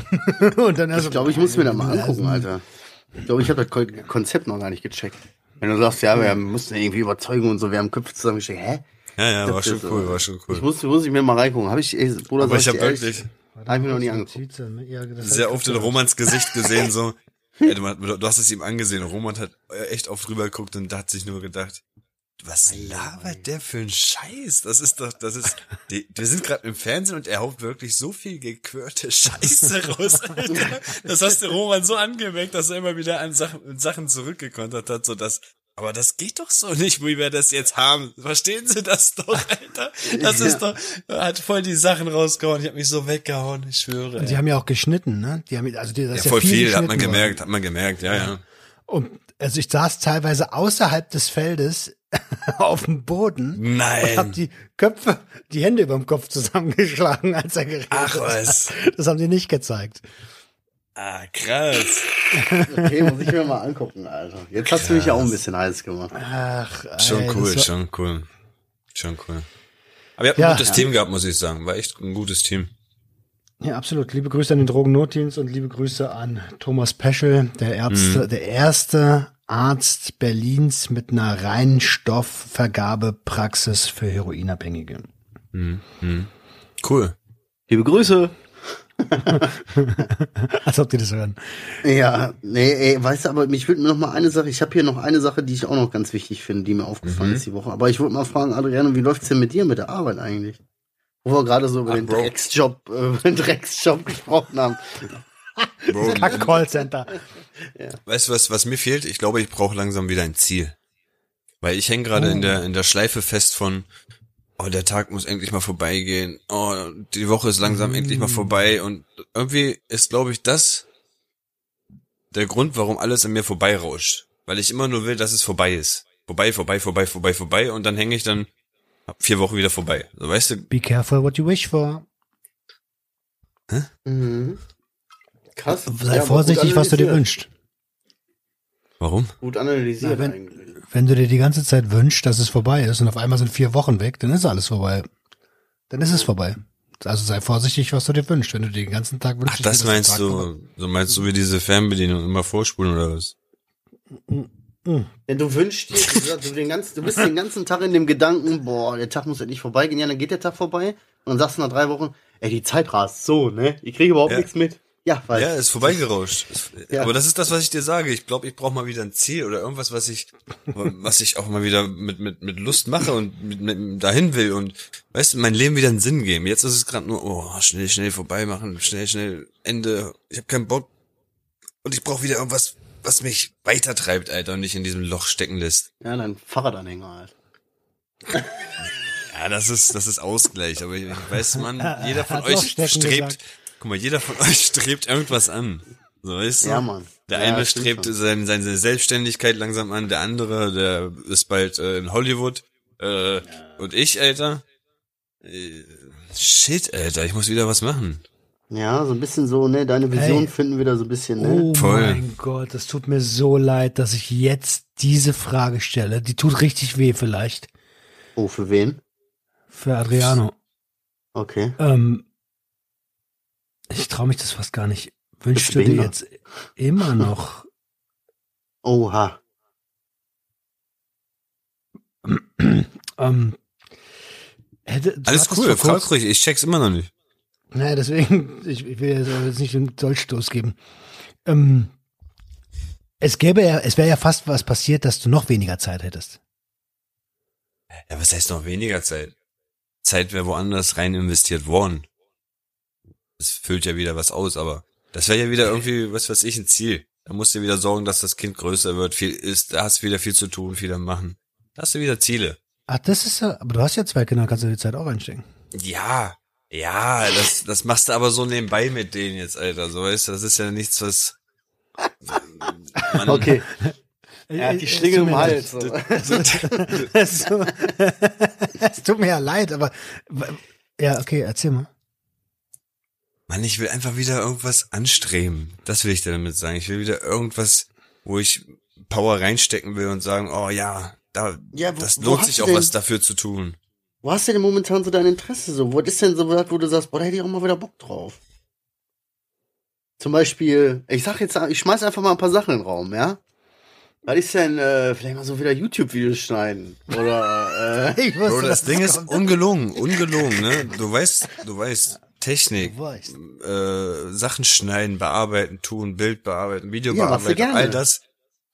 Und dann also, Ich glaube, ich muss mir das mal angucken, Alter. Ich glaube, ich habe das Ko- Konzept noch gar nicht gecheckt. Wenn du sagst, ja, wir müssen irgendwie überzeugen und so, wir haben Köpfe zusammengesteckt, hä? Ja, ja, war Das schon ist, cool, äh, war schon cool. Ich muss, muss ich mir mal reingucken. Habe ich, ey, Bruder, Aber sag ich habe wirklich Hab ich mir noch nie angeguckt. Ja, das sehr oft in Romans Gesicht gesehen, so. Ey, du, du hast es ihm angesehen. Roman hat echt oft drüber geguckt und hat sich nur gedacht, was labert der für ein Scheiß? Das ist doch, das ist, die, wir sind gerade im Fernsehen und er haut wirklich so viel gequirlte Scheiße raus, Alter. Das hast du Roman so angemerkt, dass er immer wieder an Sachen, Sachen zurückgekontert hat, so dass, aber das geht doch so nicht, wie wir das jetzt haben. Verstehen Sie das doch, Alter? Das ist doch, er hat voll die Sachen rausgehauen. Ich habe mich so weggehauen, ich schwöre. Und die haben ja auch geschnitten, ne? Die haben, also die, das Ja, ist ja voll viel, hat man geschnitten worden. gemerkt, hat man gemerkt, ja, ja. Und also ich saß teilweise außerhalb des Feldes auf dem Boden und Nein. hab die Köpfe, die Hände über dem Kopf zusammengeschlagen, als er geredet Ach hat. was. Das haben die nicht gezeigt. Ah, krass. Okay, muss ich mir mal angucken, Alter. Jetzt hast du mich ja auch ein bisschen heiß gemacht. Ach, Schon ey, cool, war- schon cool. Schon cool. Aber ihr habt Ja. ein gutes Ja. Team gehabt, muss ich sagen. War echt ein gutes Team. Ja, absolut. Liebe Grüße an den Drogennotdienst und liebe Grüße an Thomas Peschel, der Mhm. Ärzte, der erste Arzt Berlins mit einer Reinstoffvergabepraxis für Heroinabhängige. Cool. Liebe Grüße. Als ob die das hören. Ja, nee, ey, weißt du, aber mich würde noch mal eine Sache, ich habe hier noch eine Sache, die ich auch noch ganz wichtig finde, die mir aufgefallen Mhm. ist die Woche. Aber ich wollte mal fragen, Adriano, wie läuft's denn mit dir mit der Arbeit eigentlich? Wo wir gerade so über Ach, den Bro. Drecksjob, äh, über den Drecksjob gesprochen haben. Bro, Kack Callcenter. weißt du was, was mir fehlt? Ich glaube, ich brauche langsam wieder ein Ziel. Weil ich hänge gerade in der, in der Schleife fest von, oh, der Tag muss endlich mal vorbeigehen. Oh, die Woche ist langsam endlich mal vorbei. Und irgendwie ist, glaube ich, das der Grund, warum alles an mir vorbeirauscht. Weil ich immer nur will, dass es vorbei ist. Vorbei, vorbei, vorbei, vorbei, vorbei. Und dann hänge ich dann ab vier Wochen wieder vorbei. So, weißt du, Be careful what you wish for. Mhm. Krass. Sei Ja, vorsichtig, was du dir wünschst. warum? Gut analysiert Na, wenn- eigentlich. Wenn du dir die ganze Zeit wünschst, dass es vorbei ist und auf einmal sind vier Wochen weg, dann ist alles vorbei. Dann ist es vorbei. Also sei vorsichtig, was du dir wünschst. Wenn du dir den ganzen Tag wünschst, Ach, das der meinst vorbei- du, so meinst du wie diese Fernbedienung immer vorspulen oder was? Wenn du wünschst dir, du, den ganzen, du bist den ganzen Tag in dem Gedanken, boah, der Tag muss endlich vorbeigehen, ja, dann geht der Tag vorbei und dann sagst du nach drei Wochen, ey, die Zeit rast so, ne? Ich kriege überhaupt Ja. nichts mit. Ja, weiß. Ja, ist vorbeigerauscht. Ja. Aber das ist das, was ich dir sage. Ich glaube, ich brauche mal wieder ein Ziel oder irgendwas, was ich, was ich auch mal wieder mit mit mit Lust mache und mit, mit dahin will und weißt du, mein Leben wieder einen Sinn geben. Jetzt ist es gerade nur, oh, schnell, schnell vorbei machen, schnell, schnell Ende. Ich habe keinen Bock und ich brauche wieder irgendwas, was mich weitertreibt, Alter, und nicht in diesem Loch stecken lässt. Ja, dein Fahrradanhänger halt. Ja, das ist das ist Ausgleich. Aber ich weiß, man, jeder von euch strebt. gesagt. Guck mal, jeder von euch strebt irgendwas an. So weißt du? Ja, Mann. Der Ja, eine strebt seine, seine Selbstständigkeit langsam an, der andere, der ist bald äh, in Hollywood. Äh, Und ich, Alter. Äh, shit, Alter, ich muss wieder was machen. Ja, so ein bisschen so, ne, deine Vision Hey. finden wieder so ein bisschen, ne? Oh Voll. mein Gott, es tut mir so leid, dass ich jetzt diese Frage stelle. Die tut richtig weh vielleicht Oh, für wen? für Adriano. Okay. Ähm, ich traue mich das fast gar nicht. Wünschst du dir jetzt immer noch Oha. ähm, hätte, Alles cool, frag ruhig, ich check's immer noch nicht. Naja, deswegen, ich, ich will jetzt nicht den Dolchstoß geben. Ähm, es gäbe ja, es wäre ja fast was passiert, dass du noch weniger Zeit hättest. Ja, was heißt noch weniger Zeit? Zeit wäre woanders rein investiert worden. Es füllt ja wieder was aus, aber das wäre ja wieder irgendwie, was weiß ich, ein Ziel. Da musst du wieder sorgen, dass das Kind größer wird, viel ist, da hast du wieder viel zu tun, viel am machen. Da hast du wieder Ziele. Ach, das ist ja, aber du hast ja zwei Kinder, kannst du die Zeit auch einstecken. Ja, ja, das, das machst du aber so nebenbei mit denen jetzt, Alter. So weißt du, das ist ja nichts, was. Man, Okay. Er hat die Schlinge im Hals. So, es tut mir ja leid, aber ja, okay, erzähl mal. Mann, ich will einfach wieder irgendwas anstreben. Das will ich dir damit sagen. Ich will wieder irgendwas, wo ich Power reinstecken will und sagen, oh ja, da, Ja, wo- das lohnt sich auch denn- was dafür zu tun. Wo hast du denn momentan so dein Interesse so? Wo ist denn so was, wo du sagst, boah, da hätte ich auch mal wieder Bock drauf? Zum Beispiel, ich sag jetzt, ich schmeiß einfach mal ein paar Sachen in den Raum, ja? Was ist denn, äh, vielleicht mal so wieder YouTube-Videos schneiden? Oder, äh, Ich wusste, Bro, das Ding ist kommt. ungelogen, ungelogen, ne? Du weißt, du weißt, Technik, äh, Sachen schneiden, bearbeiten, tun, Bild bearbeiten, Video Ja, bearbeiten, all das.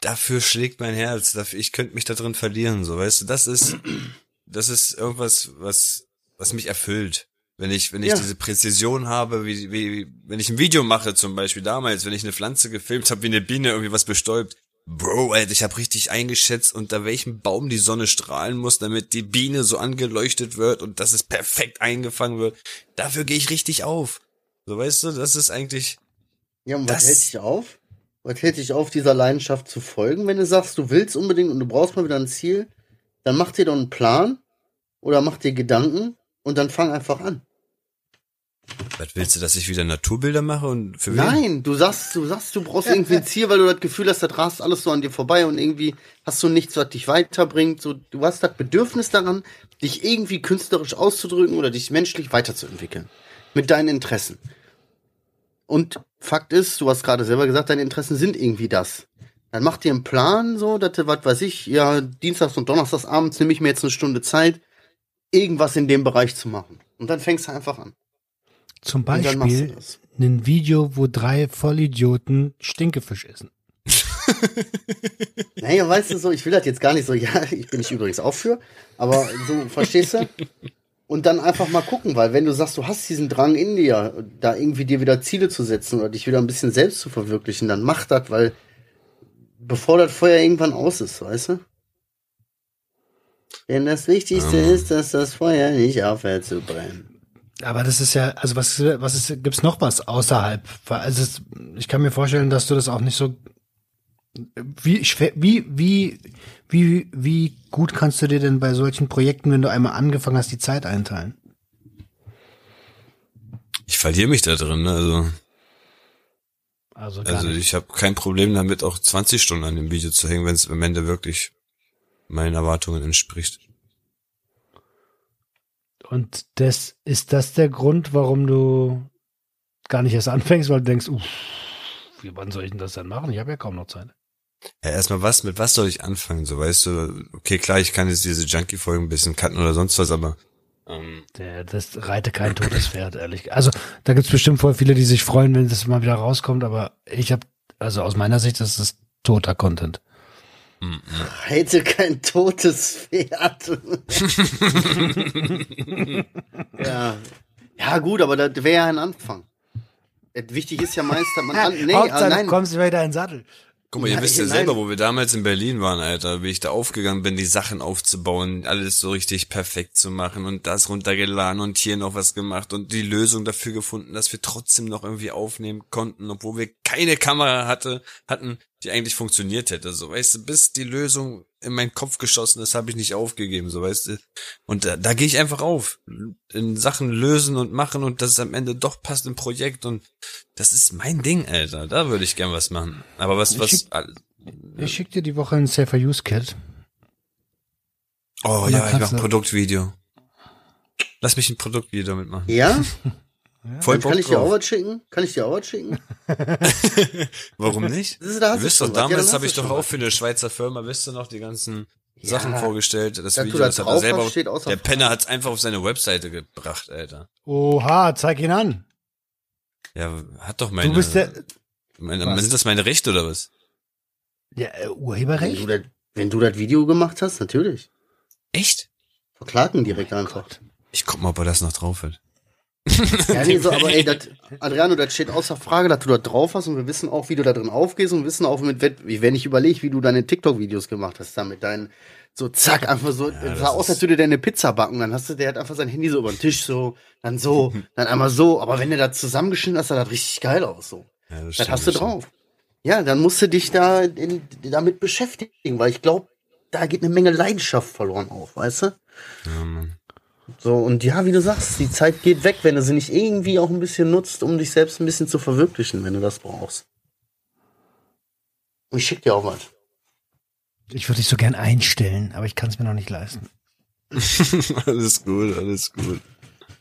Dafür schlägt mein Herz. Dafür, ich könnte mich da drin verlieren, so weißt du. Das ist, das ist irgendwas, was, was mich erfüllt. Wenn ich, wenn ich Ja. diese Präzision habe, wie, wie, wenn ich ein Video mache zum Beispiel damals, wenn ich eine Pflanze gefilmt habe, wie eine Biene irgendwie was bestäubt. Bro, Alter, ich habe richtig eingeschätzt, unter welchem Baum die Sonne strahlen muss, damit die Biene so angeleuchtet wird und dass es perfekt eingefangen wird. Dafür gehe ich richtig auf. So weißt du, das ist eigentlich, ja, und was hält dich auf? Was hält dich auf, dieser Leidenschaft zu folgen? Wenn du sagst, du willst unbedingt und du brauchst mal wieder ein Ziel, dann mach dir doch einen Plan oder mach dir Gedanken und dann fang einfach an. Was willst du, dass ich wieder Naturbilder mache und für wen? Nein, du sagst, du sagst, du brauchst irgendwie ein Ziel, weil du das Gefühl hast, das rast alles so an dir vorbei und irgendwie hast du nichts, was dich weiterbringt. So, du hast das Bedürfnis daran, dich irgendwie künstlerisch auszudrücken oder dich menschlich weiterzuentwickeln. Mit deinen Interessen. Und Fakt ist, du hast gerade selber gesagt, deine Interessen sind irgendwie das. Dann mach dir einen Plan, so, dass du, was weiß ich, ja, Dienstags und Donnerstags abends nehme ich mir jetzt eine Stunde Zeit, irgendwas in dem Bereich zu machen. Und dann fängst du einfach an. Zum Beispiel ein Video, wo drei Vollidioten Stinkefisch essen. Naja, weißt du so, ich will das jetzt gar nicht so, ja, ich bin ich übrigens auch für, aber so, verstehst du? Und dann einfach mal gucken, weil wenn du sagst, du hast diesen Drang in dir, da irgendwie dir wieder Ziele zu setzen oder dich wieder ein bisschen selbst zu verwirklichen, dann mach das, weil bevor das Feuer irgendwann aus ist, weißt du? Denn das Wichtigste Ähm. ist, dass das Feuer nicht aufhört zu brennen. Aber das ist ja, also was, was ist, gibt's noch was außerhalb? Also es, ich kann mir vorstellen, dass du das auch nicht so, wie, wie, wie, wie, wie gut kannst du dir denn bei solchen Projekten, wenn du einmal angefangen hast, die Zeit einteilen? Ich verliere mich da drin, ne? Also, Also also ich habe kein Problem damit, auch 20 Stunden an dem Video zu hängen, wenn es am Ende wirklich meinen Erwartungen entspricht. Und das, ist das der Grund, warum du gar nicht erst anfängst, weil du denkst, uff, wie wann soll ich denn das denn machen? Ich habe ja kaum noch Zeit. Ja, erstmal was, mit was soll ich anfangen? So, weißt du, okay, klar, ich kann jetzt diese Junkie-Folgen ein bisschen cutten oder sonst was, aber ähm, Der, das reite kein totes Pferd, ehrlich. Also da gibt's bestimmt voll viele, die sich freuen, wenn das mal wieder rauskommt, aber ich habe, also aus meiner Sicht, das ist toter Content. Reite kein totes Pferd. ja. ja, gut, aber das wäre ja ein Anfang. Äh, Wichtig ist ja meist, dass man an, nee, Hauptsache, du nein. kommst wieder in den Sattel. Guck mal, ihr wisst ja selber, wo wir damals in Berlin waren, Alter, wie ich da aufgegangen bin, die Sachen aufzubauen, alles so richtig perfekt zu machen und das runtergeladen und hier noch was gemacht und die Lösung dafür gefunden, dass wir trotzdem noch irgendwie aufnehmen konnten, obwohl wir keine Kamera hatte, hatten, die eigentlich funktioniert hätte, so, weißt du, bis die Lösung in meinen Kopf geschossen ist, habe ich nicht aufgegeben, so, weißt du. Und da, da gehe ich einfach auf, in Sachen lösen und machen und dass es am Ende doch passt im Projekt und das ist mein Ding, Alter, da würde ich gern was machen. Aber was, Ich was, schick- Ich schicke dir die Woche ein Safer Use Kit. Oh ja, ich mache ein du- Produktvideo. Lass mich ein Produktvideo mitmachen. Ja? Voll Dann kann ich dir auch was schicken? Kann ich dir auch was schicken? Warum nicht? Das ist, da Du du wisst schon doch. Ja, damals hast habe du ich doch auch für eine Schweizer Firma, wisst ihr noch, die ganzen Ja. Sachen vorgestellt. Das du Video, da das hat er selber, hast, steht der. Penner hat's einfach auf seine Webseite gebracht, Alter. Oha, zeig ihn an. Ja, hat doch meine, du bist der, meine Was? sind das meine Rechte oder was? ja, äh, Wenn Urheberrecht? du, das, wenn du das Video gemacht hast, natürlich. Echt? Verklagen direkt einfach. Ich guck mal, ob er das noch drauf hat. Ja, nee, so, aber ey, das, Adriano, das steht außer Frage, dass du da drauf hast und wir wissen auch, wie du da drin aufgehst und wissen auch, mit, wenn ich überlege, wie du deine TikTok-Videos gemacht hast, da mit deinen, so zack, einfach so, das das sah aus, als würde der eine Pizza backen, dann hast du, der hat einfach sein Handy so über den Tisch so, dann so, dann einmal so, aber wenn du das zusammengeschnitten hast, sah das richtig geil aus, so. Ja, Das stimmt, hast du das stimmt. drauf. Ja, dann musst du dich da in, damit beschäftigen, weil ich glaube, da geht eine Menge Leidenschaft verloren auf, weißt du? Ja, Mann. So, und ja, wie du sagst, die Zeit geht weg, wenn du sie nicht irgendwie auch ein bisschen nutzt, um dich selbst ein bisschen zu verwirklichen, wenn du das brauchst. Und ich schick dir auch was. Ich würde dich so gern einstellen, aber ich kann es mir noch nicht leisten. alles gut, alles gut.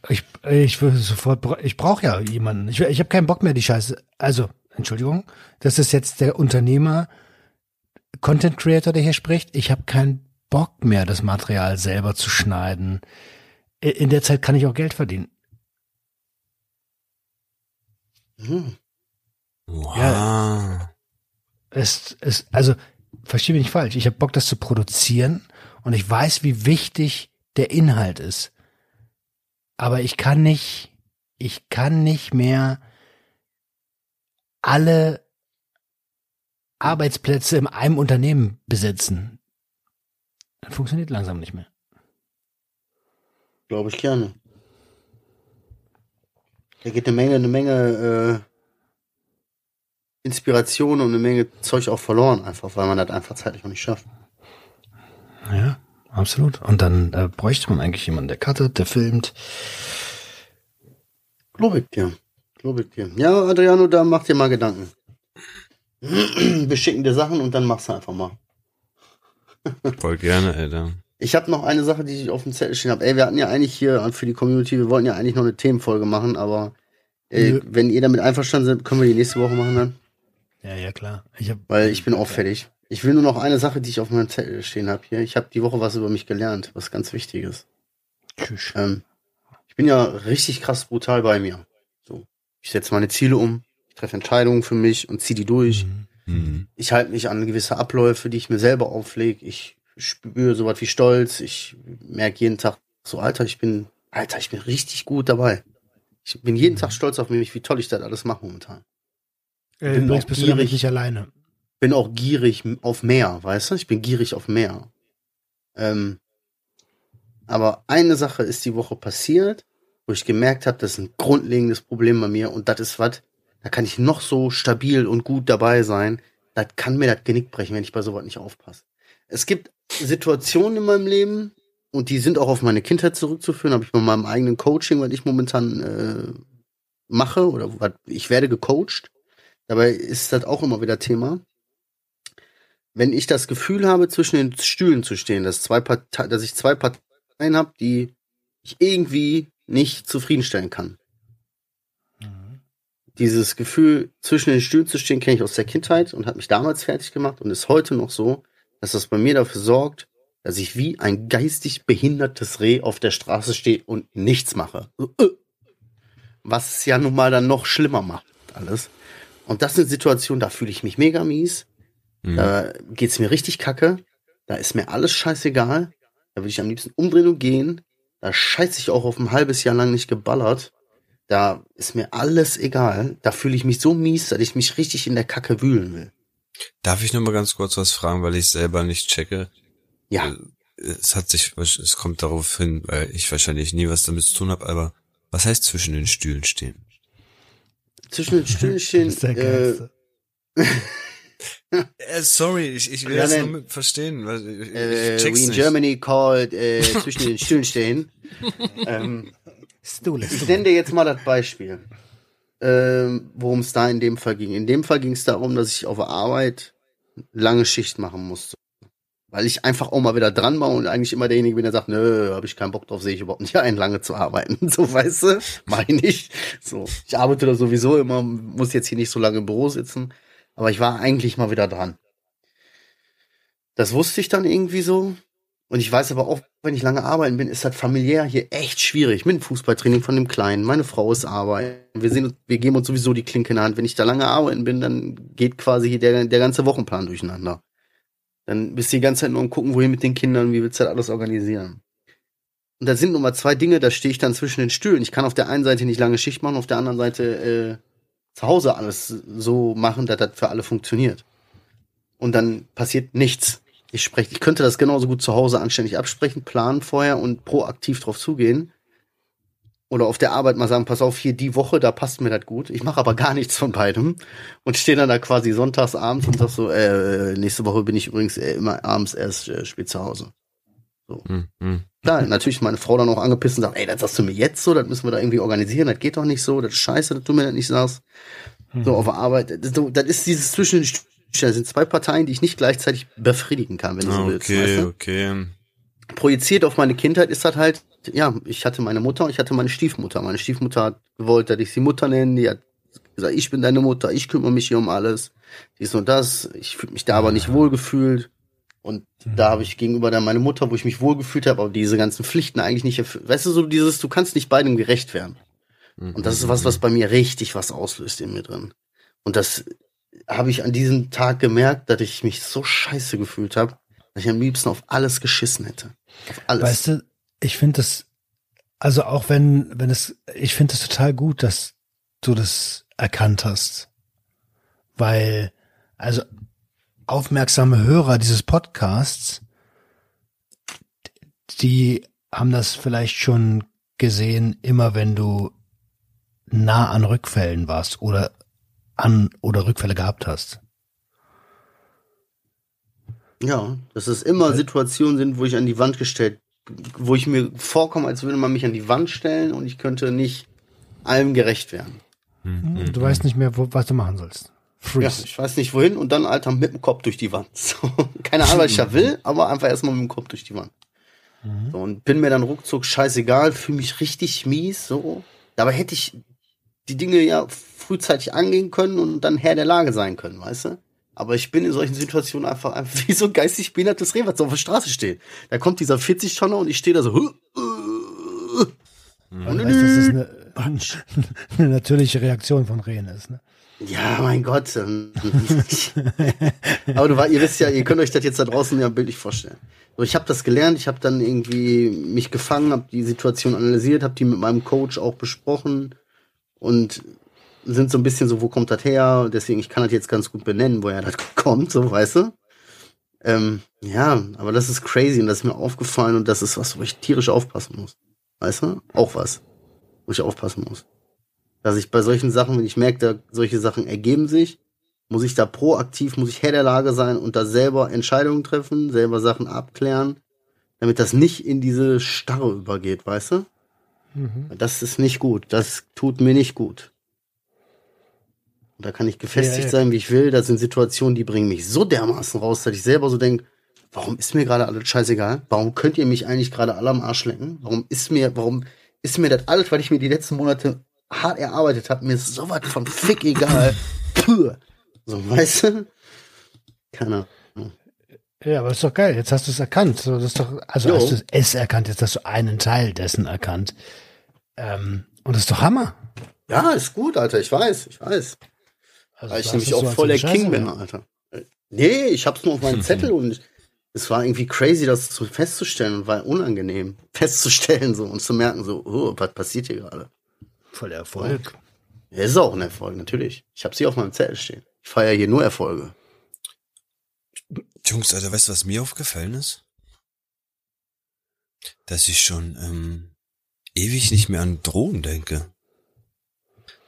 Ich, ich würde sofort, ich brauche ja jemanden. Ich, ich habe keinen Bock mehr, die Scheiße. Also, Entschuldigung, das ist jetzt der Unternehmer, Content Creator, der hier spricht. Ich habe keinen Bock mehr, das Material selber zu schneiden. I- In der Zeit kann ich auch Geld verdienen. Hm. Wow. Es, es, also, verstehe mich nicht falsch. Ich habe Bock, das zu produzieren und ich weiß, wie wichtig der Inhalt ist. Aber ich kann nicht, ich kann nicht mehr alle Arbeitsplätze in einem Unternehmen besitzen. Das funktioniert langsam nicht mehr. Glaube ich gerne. Da geht eine Menge, eine Menge äh, Inspiration und eine Menge Zeug auch verloren, einfach, weil man das einfach zeitlich noch nicht schafft. Ja, absolut. Und dann äh, bräuchte man eigentlich jemanden, der cuttet, der filmt. Glaube ich dir. Glaube ich dir. Ja, Adriano, da mach dir mal Gedanken. Wir schicken dir Sachen und dann machst du einfach mal. Voll gerne, Alter. Ich habe noch eine Sache, die ich auf dem Zettel stehen habe. Ey, wir hatten ja eigentlich hier für die Community, wir wollten ja eigentlich noch eine Themenfolge machen, aber Nö. wenn ihr damit einverstanden seid, können wir die nächste Woche machen dann. Ja, ja, klar. Ich hab, Weil ich bin auch fertig. Ich will nur noch eine Sache, die ich auf meinem Zettel stehen habe hier. Ich habe die Woche was über mich gelernt, was ganz wichtig ist. tschüss. Ähm, ich bin ja richtig krass brutal bei mir. So, ich setze meine Ziele um, ich treffe Entscheidungen für mich und ziehe die durch. Mhm. Ich halte mich an gewisse Abläufe, die ich mir selber auflege. Ich spüre sowas wie Stolz. Ich merke jeden Tag so, Alter, ich bin, Alter, ich bin richtig gut dabei. Ich bin jeden Tag stolz auf mich, wie toll ich das alles mache momentan. Äh, bin auch bist gierig. nicht alleine. Bin auch gierig auf mehr, weißt du? Ich bin gierig auf mehr. Ähm, aber eine Sache ist die Woche passiert, wo ich gemerkt habe, das ist ein grundlegendes Problem bei mir und das ist was, da kann ich noch so stabil und gut dabei sein, das kann mir das Genick brechen, wenn ich bei sowas nicht aufpasse. Es gibt Situationen in meinem Leben und die sind auch auf meine Kindheit zurückzuführen, habe ich bei meinem eigenen Coaching, was ich momentan äh, mache oder was, ich werde gecoacht. Dabei ist das auch immer wieder Thema. Wenn ich das Gefühl habe, zwischen den Stühlen zu stehen, dass, zwei Partei dass ich zwei Parteien habe, die ich irgendwie nicht zufriedenstellen kann. Dieses Gefühl, zwischen den Stühlen zu stehen, kenne ich aus der Kindheit und hat mich damals fertig gemacht und ist heute noch so, dass das bei mir dafür sorgt, dass ich wie ein geistig behindertes Reh auf der Straße stehe und nichts mache. Was es ja nun mal dann noch schlimmer macht, alles. Und das sind Situationen, da fühle ich mich mega mies. Mhm. Da geht's mir richtig kacke. Da ist mir alles scheißegal. Da würde ich am liebsten umdrehen und gehen. Da scheiße ich auch auf ein halbes Jahr lang nicht geballert. Da ist mir alles egal. Da fühle ich mich so mies, dass ich mich richtig in der Kacke wühlen will. Darf ich noch mal ganz kurz was fragen, weil ich selber nicht checke? Ja, Es hat sich, es kommt darauf hin, weil ich wahrscheinlich nie was damit zu tun habe, aber was heißt zwischen den Stühlen stehen? zwischen den Stühlen stehen. Das ist der Äh. Äh, sorry, ich, ich will Ja, das nein. nur mit verstehen, weil ich, äh, ich check's we in nicht. Germany called äh, zwischen den Stühlen stehen. ähm, Stuhl, ich nenne dir jetzt mal das Beispiel, ähm, worum es da in dem Fall ging. In dem Fall ging es darum, dass ich auf Arbeit lange Schicht machen musste. Weil ich einfach auch mal wieder dran war und eigentlich immer derjenige bin, der sagt, nö, habe ich keinen Bock drauf, sehe ich überhaupt nicht ein, lange zu arbeiten. So, weißt du? Mach ich. So, ich arbeite da sowieso immer, muss jetzt hier nicht so lange im Büro sitzen. Aber ich war eigentlich mal wieder dran. Das wusste ich dann irgendwie so. Und ich weiß aber auch, wenn ich lange arbeiten bin, ist das familiär hier echt schwierig. Mit dem Fußballtraining von dem Kleinen. Meine Frau ist arbeiten. Wir sehen, wir geben uns sowieso die Klinke in der Hand. Wenn ich da lange arbeiten bin, dann geht quasi hier der, der ganze Wochenplan durcheinander. Dann bist du die ganze Zeit nur am gucken, wohin mit den Kindern, wie willst du das alles organisieren. Und da sind nun mal zwei Dinge, da stehe ich dann zwischen den Stühlen. Ich kann auf der einen Seite nicht lange Schicht machen, auf der anderen Seite äh, zu Hause alles so machen, dass das für alle funktioniert. Und dann passiert nichts. Ich spreche, ich könnte das genauso gut zu Hause anständig absprechen, planen vorher und proaktiv drauf zugehen. Oder auf der Arbeit mal sagen, pass auf, hier die Woche, da passt mir das gut. Ich mache aber gar nichts von beidem und stehe dann da quasi sonntags abends und sag so, äh, nächste Woche bin ich übrigens äh, immer abends erst äh, spät zu Hause. Hm, hm. Klar, natürlich meine Frau dann auch angepisst und sagt, ey, das sagst du mir jetzt so, das müssen wir da irgendwie organisieren, das geht doch nicht so, das ist scheiße, dass du mir das nicht sagst. So auf der Arbeit, das, so, das ist dieses zwischen den Das sind zwei Parteien, die ich nicht gleichzeitig befriedigen kann, wenn du so willst. Okay, Weißt du? okay. Projiziert auf meine Kindheit ist das halt, ja, ich hatte meine Mutter und ich hatte meine Stiefmutter. Meine Stiefmutter hat gewollt, dass ich sie Mutter nenne, die hat gesagt, ich bin deine Mutter, ich kümmere mich hier um alles, dies und das. Ich fühle mich da aber nicht wohlgefühlt. Und da habe ich gegenüber dann meine Mutter, wo ich mich wohlgefühlt habe, aber diese ganzen Pflichten eigentlich nicht erfüllt. Weißt du, so dieses, du kannst nicht beidem gerecht werden. Und das ist was, was bei mir richtig was auslöst in mir drin. Und das habe ich an diesem Tag gemerkt, dass ich mich so scheiße gefühlt habe, dass ich am liebsten auf alles geschissen hätte. Auf alles. Weißt du, ich finde das, also auch wenn, wenn es, ich finde es total gut, dass du das erkannt hast. Weil, also aufmerksame Hörer dieses Podcasts, die haben das vielleicht schon gesehen, immer wenn du nah an Rückfällen warst oder an oder Rückfälle gehabt hast. Ja, dass es immer Situationen sind, wo ich an die Wand gestellt, wo ich mir vorkomme, als würde man mich an die Wand stellen und ich könnte nicht allem gerecht werden. Du weißt nicht mehr, wo, was du machen sollst. Ja, ich weiß nicht wohin und dann, Alter, mit dem Kopf durch die Wand. So, keine Ahnung, was ich da will, aber einfach erstmal mit dem Kopf durch die Wand. So, und bin mir dann ruckzuck scheißegal, fühle mich richtig mies, so. Dabei hätte ich die Dinge ja frühzeitig angehen können und dann Herr der Lage sein können, weißt du? Aber ich bin in solchen Situationen einfach, einfach wie so ein geistig behindertes Reh, was so auf der Straße steht. Da kommt dieser 40-Tonner und ich stehe da so, "Huh, uh, Du weißt, dass das eine, eine natürliche Reaktion von Rehen ist. Ne? Ja, mein Gott. ähm, Aber du, ihr wisst ja, ihr könnt euch das jetzt da draußen ja bildlich vorstellen. So, ich habe das gelernt, ich habe dann irgendwie mich gefangen, habe die Situation analysiert, habe die mit meinem Coach auch besprochen und sind so ein bisschen so, wo kommt das her? Deswegen, ich kann das jetzt ganz gut benennen, woher das kommt, so, weißt du? Ähm, ja, aber das ist crazy und das ist mir aufgefallen und das ist was, wo ich tierisch aufpassen muss. Weißt du? Auch was, wo ich aufpassen muss dass ich bei solchen Sachen, wenn ich merke, da solche Sachen ergeben sich, muss ich da proaktiv, muss ich Herr der Lage sein und da selber Entscheidungen treffen, selber Sachen abklären, damit das nicht in diese Starre übergeht, weißt du? Das ist nicht gut. Das tut mir nicht gut. Und da kann ich gefestigt Ja, ja. sein, wie ich will. Das sind Situationen, die bringen mich so dermaßen raus, dass ich selber so denke, warum ist mir gerade alles scheißegal? Warum könnt ihr mich eigentlich gerade alle am Arsch lecken? Warum ist mir, warum ist mir das alles, weil ich mir die letzten Monate hart erarbeitet habe, mir ist sowas von fick egal. Puh. So, weißt du? Keine Ahnung. Ja, aber ist doch geil. Jetzt hast du es erkannt. So, das ist doch, also Jo. hast du es erkannt. Jetzt hast du einen Teil dessen erkannt. Ähm, und das ist doch Hammer. Ja, ist gut, Alter. Ich weiß, ich weiß. Also, Weil ich nämlich auch so voll der King bin. Alter. Nee, ich hab's nur auf meinem Zettel und es war irgendwie crazy, das so festzustellen und war unangenehm festzustellen so und zu merken so, oh, was passiert hier gerade? Voll Erfolg. Ja, ist auch ein Erfolg, natürlich. Ich habe sie auf meinem Zettel stehen. Ich feiere hier nur Erfolge. Jungs, Alter, weißt du, was mir aufgefallen ist? Dass ich schon ähm, ewig nicht mehr an Drogen denke.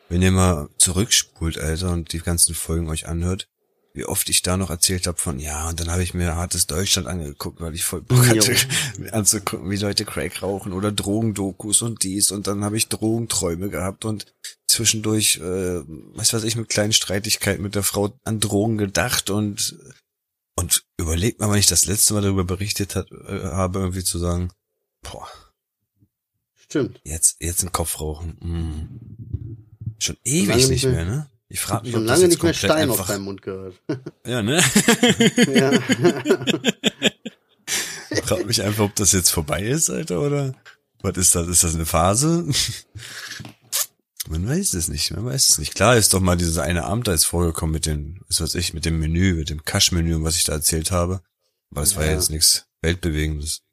Wenn ihr mal zurückspult, Alter, und die ganzen Folgen euch anhört, wie oft ich da noch erzählt habe von, ja, und dann habe ich mir hartes Deutschland angeguckt, weil ich voll Bock hatte, mir anzugucken, wie Leute Crack rauchen oder Drogendokus und dies und dann habe ich Drogenträume gehabt und zwischendurch, äh, was weiß ich, mit kleinen Streitigkeiten mit der Frau an Drogen gedacht und und überlegt mal, wenn ich das letzte Mal darüber berichtet hat, äh, habe, irgendwie zu sagen, boah, Stimmt. jetzt, jetzt einen Kopf rauchen. Mm. Schon ewig nicht mehr, ne? Ich frage mich, Schon ob das lange jetzt nicht mehr Stein einfach, deinem Mund gehört. ja, ne? ja. Ich frage mich einfach, ob das jetzt vorbei ist, Alter, oder? Was ist das? Ist das eine Phase? Man weiß es nicht, man weiß es nicht. Klar ist doch mal dieser eine Abend da ist vorgekommen mit dem, was weiß ich, mit dem Menü, mit dem Cash-Menü, und was ich da erzählt habe. Aber es war Ja. jetzt nichts Weltbewegendes.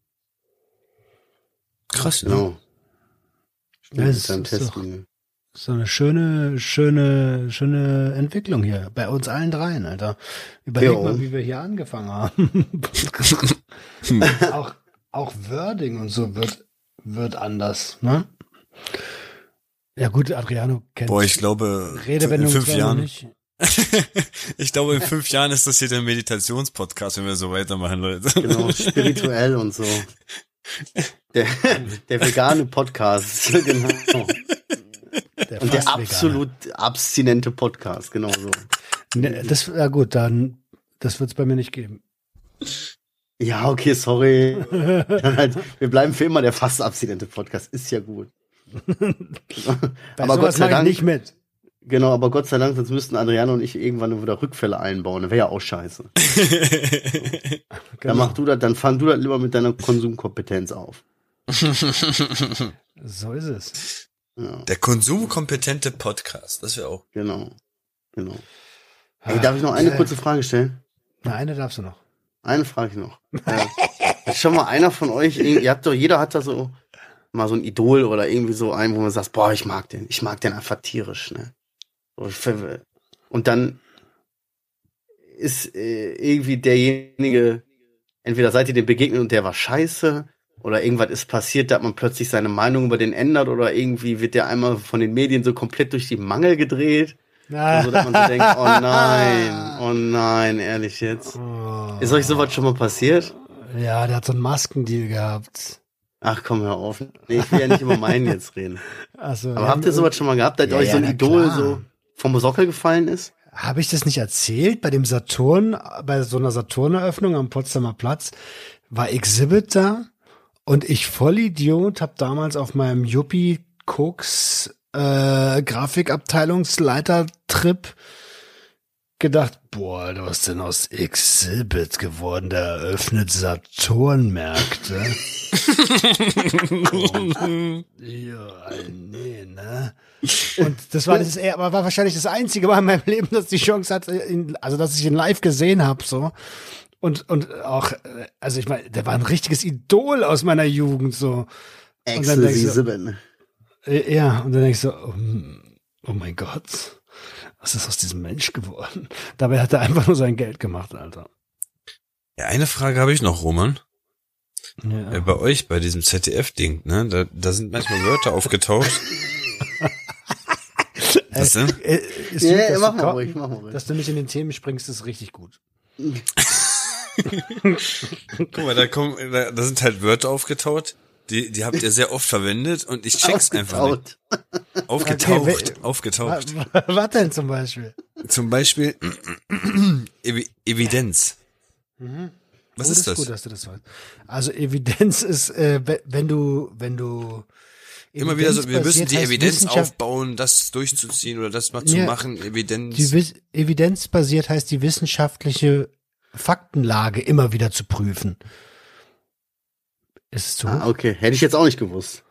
Krass, ne? Genau. Ja, deinem ist doch-. So eine schöne, schöne, schöne Entwicklung hier. Bei uns allen dreien, Alter. Überleg Jo. mal, wie wir hier angefangen haben. auch, auch Wording und so wird, wird anders, ne? Ja gut, Adriano kennt Boah, ich glaube, in fünf Jahren, nicht. ich glaube, in fünf Jahren ist das hier der Meditationspodcast, wenn wir so weitermachen, Leute. Genau, spirituell und so. Der, der vegane Podcast, genau. Der Und der absolut abstinente Podcast, genau so. Ne, das, ja gut, dann, das wird's bei mir nicht geben. Ja, okay, sorry. Halt, wir bleiben für immer der fast abstinente Podcast. Ist ja gut. Aber Gott sei Dank, nicht mit. genau, aber Gott sei Dank, sonst müssten Adriano und ich irgendwann wieder Rückfälle einbauen. Das wäre ja auch scheiße. Dann Genau. mach du das, dann fang du das lieber mit deiner Konsumkompetenz auf. So ist es. Ja, Der konsumkompetente Podcast, das wäre auch. genau. Genau. Ey, darf ich noch eine kurze Frage stellen? Na, eine darfst du noch. Eine frage ich noch. Äh, schon mal einer von euch, ihr habt doch, jeder hat da so mal so ein Idol oder irgendwie so einen, wo man sagt, boah, ich mag den, ich mag den einfach tierisch, ne? Und dann ist äh, irgendwie derjenige, entweder seid ihr dem begegnet und der war scheiße, oder irgendwas ist passiert, da hat man plötzlich seine Meinung über den ändert, oder irgendwie wird der einmal von den Medien so komplett durch die Mangel gedreht. So, dass man so denkt, oh nein, oh nein, ehrlich jetzt. Oh. Ist euch sowas schon mal passiert? Ja, der hat so einen Maskendeal gehabt. Ach komm, hör auf. Nee, ich will ja nicht über meinen jetzt reden. Also, Aber habt ihr sowas schon mal gehabt, dass Ja, euch ja, so ein na Idol klar. so vom Sockel gefallen ist? Habe ich das nicht erzählt? Bei dem Saturn, bei so einer Saturneröffnung am Potsdamer Platz war Exhibit da und ich Vollidiot habe damals auf meinem Yuppie Cooks äh, Grafikabteilungsleiter-Trip gedacht, boah, Alter, was ist denn aus Exhibit geworden? Der eröffnet Saturnmärkte. ja, nee, ne? Und das war das, aber war wahrscheinlich das einzige Mal in meinem Leben, dass ich die Chance hatte, ihn, also dass ich ihn live gesehen habe, so. Und, und auch, äh, also ich meine, der war ein richtiges Idol aus meiner Jugend, so. Und dann denkst du- Exklusive. Äh, Ja, und dann denke ich so, oh, oh mein Gott, was ist aus diesem Mensch geworden? Dabei hat er einfach nur sein Geld gemacht, Alter. Ja, eine Frage habe ich noch, Roman. Ja. Äh, bei euch, bei diesem ZDF-Ding, ne? Da, da sind manchmal Wörter aufgetaucht. Was denn? Äh, ist Ja, gut, ja, dass, mach du, mal ruhig, mach mal ruhig. dass du mich in den Themen springst, ist richtig gut. Guck mal, da kommen, da, da sind halt Wörter aufgetaucht. Die, die habt ihr sehr oft verwendet und ich check's einfach nicht. Aufgetaucht, Okay, aufgetaucht. Was denn zum Beispiel? Zum Beispiel Evi Evidenz. Was Oh, ist das? gut, dass du das weißt. Also Evidenz ist, äh, we- wenn du, wenn du Immer wieder so, wir müssen die Evidenz aufbauen, das durchzuziehen oder das mal zu Ja. machen, Evidenz. Die Wiss- evidenzbasiert heißt die wissenschaftliche Faktenlage immer wieder zu prüfen. Ist es zu hoch? Ah, okay. Hätte ich jetzt auch nicht gewusst.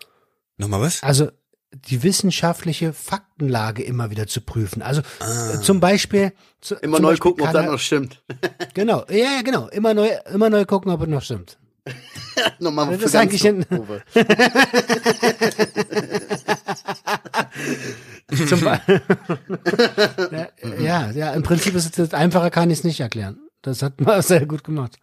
Nochmal was? Also die wissenschaftliche Faktenlage immer wieder zu prüfen. Also Ah. zum Beispiel zu, Immer zum neu Beispiel gucken, ob das noch stimmt. Genau, ja, ja, genau. Immer neu, immer neu gucken, ob es noch stimmt. Nochmal Das für ist eigentlich ein-. Zum ja, ja, im Prinzip ist es einfacher, kann ich es nicht erklären. Das hat man sehr gut gemacht.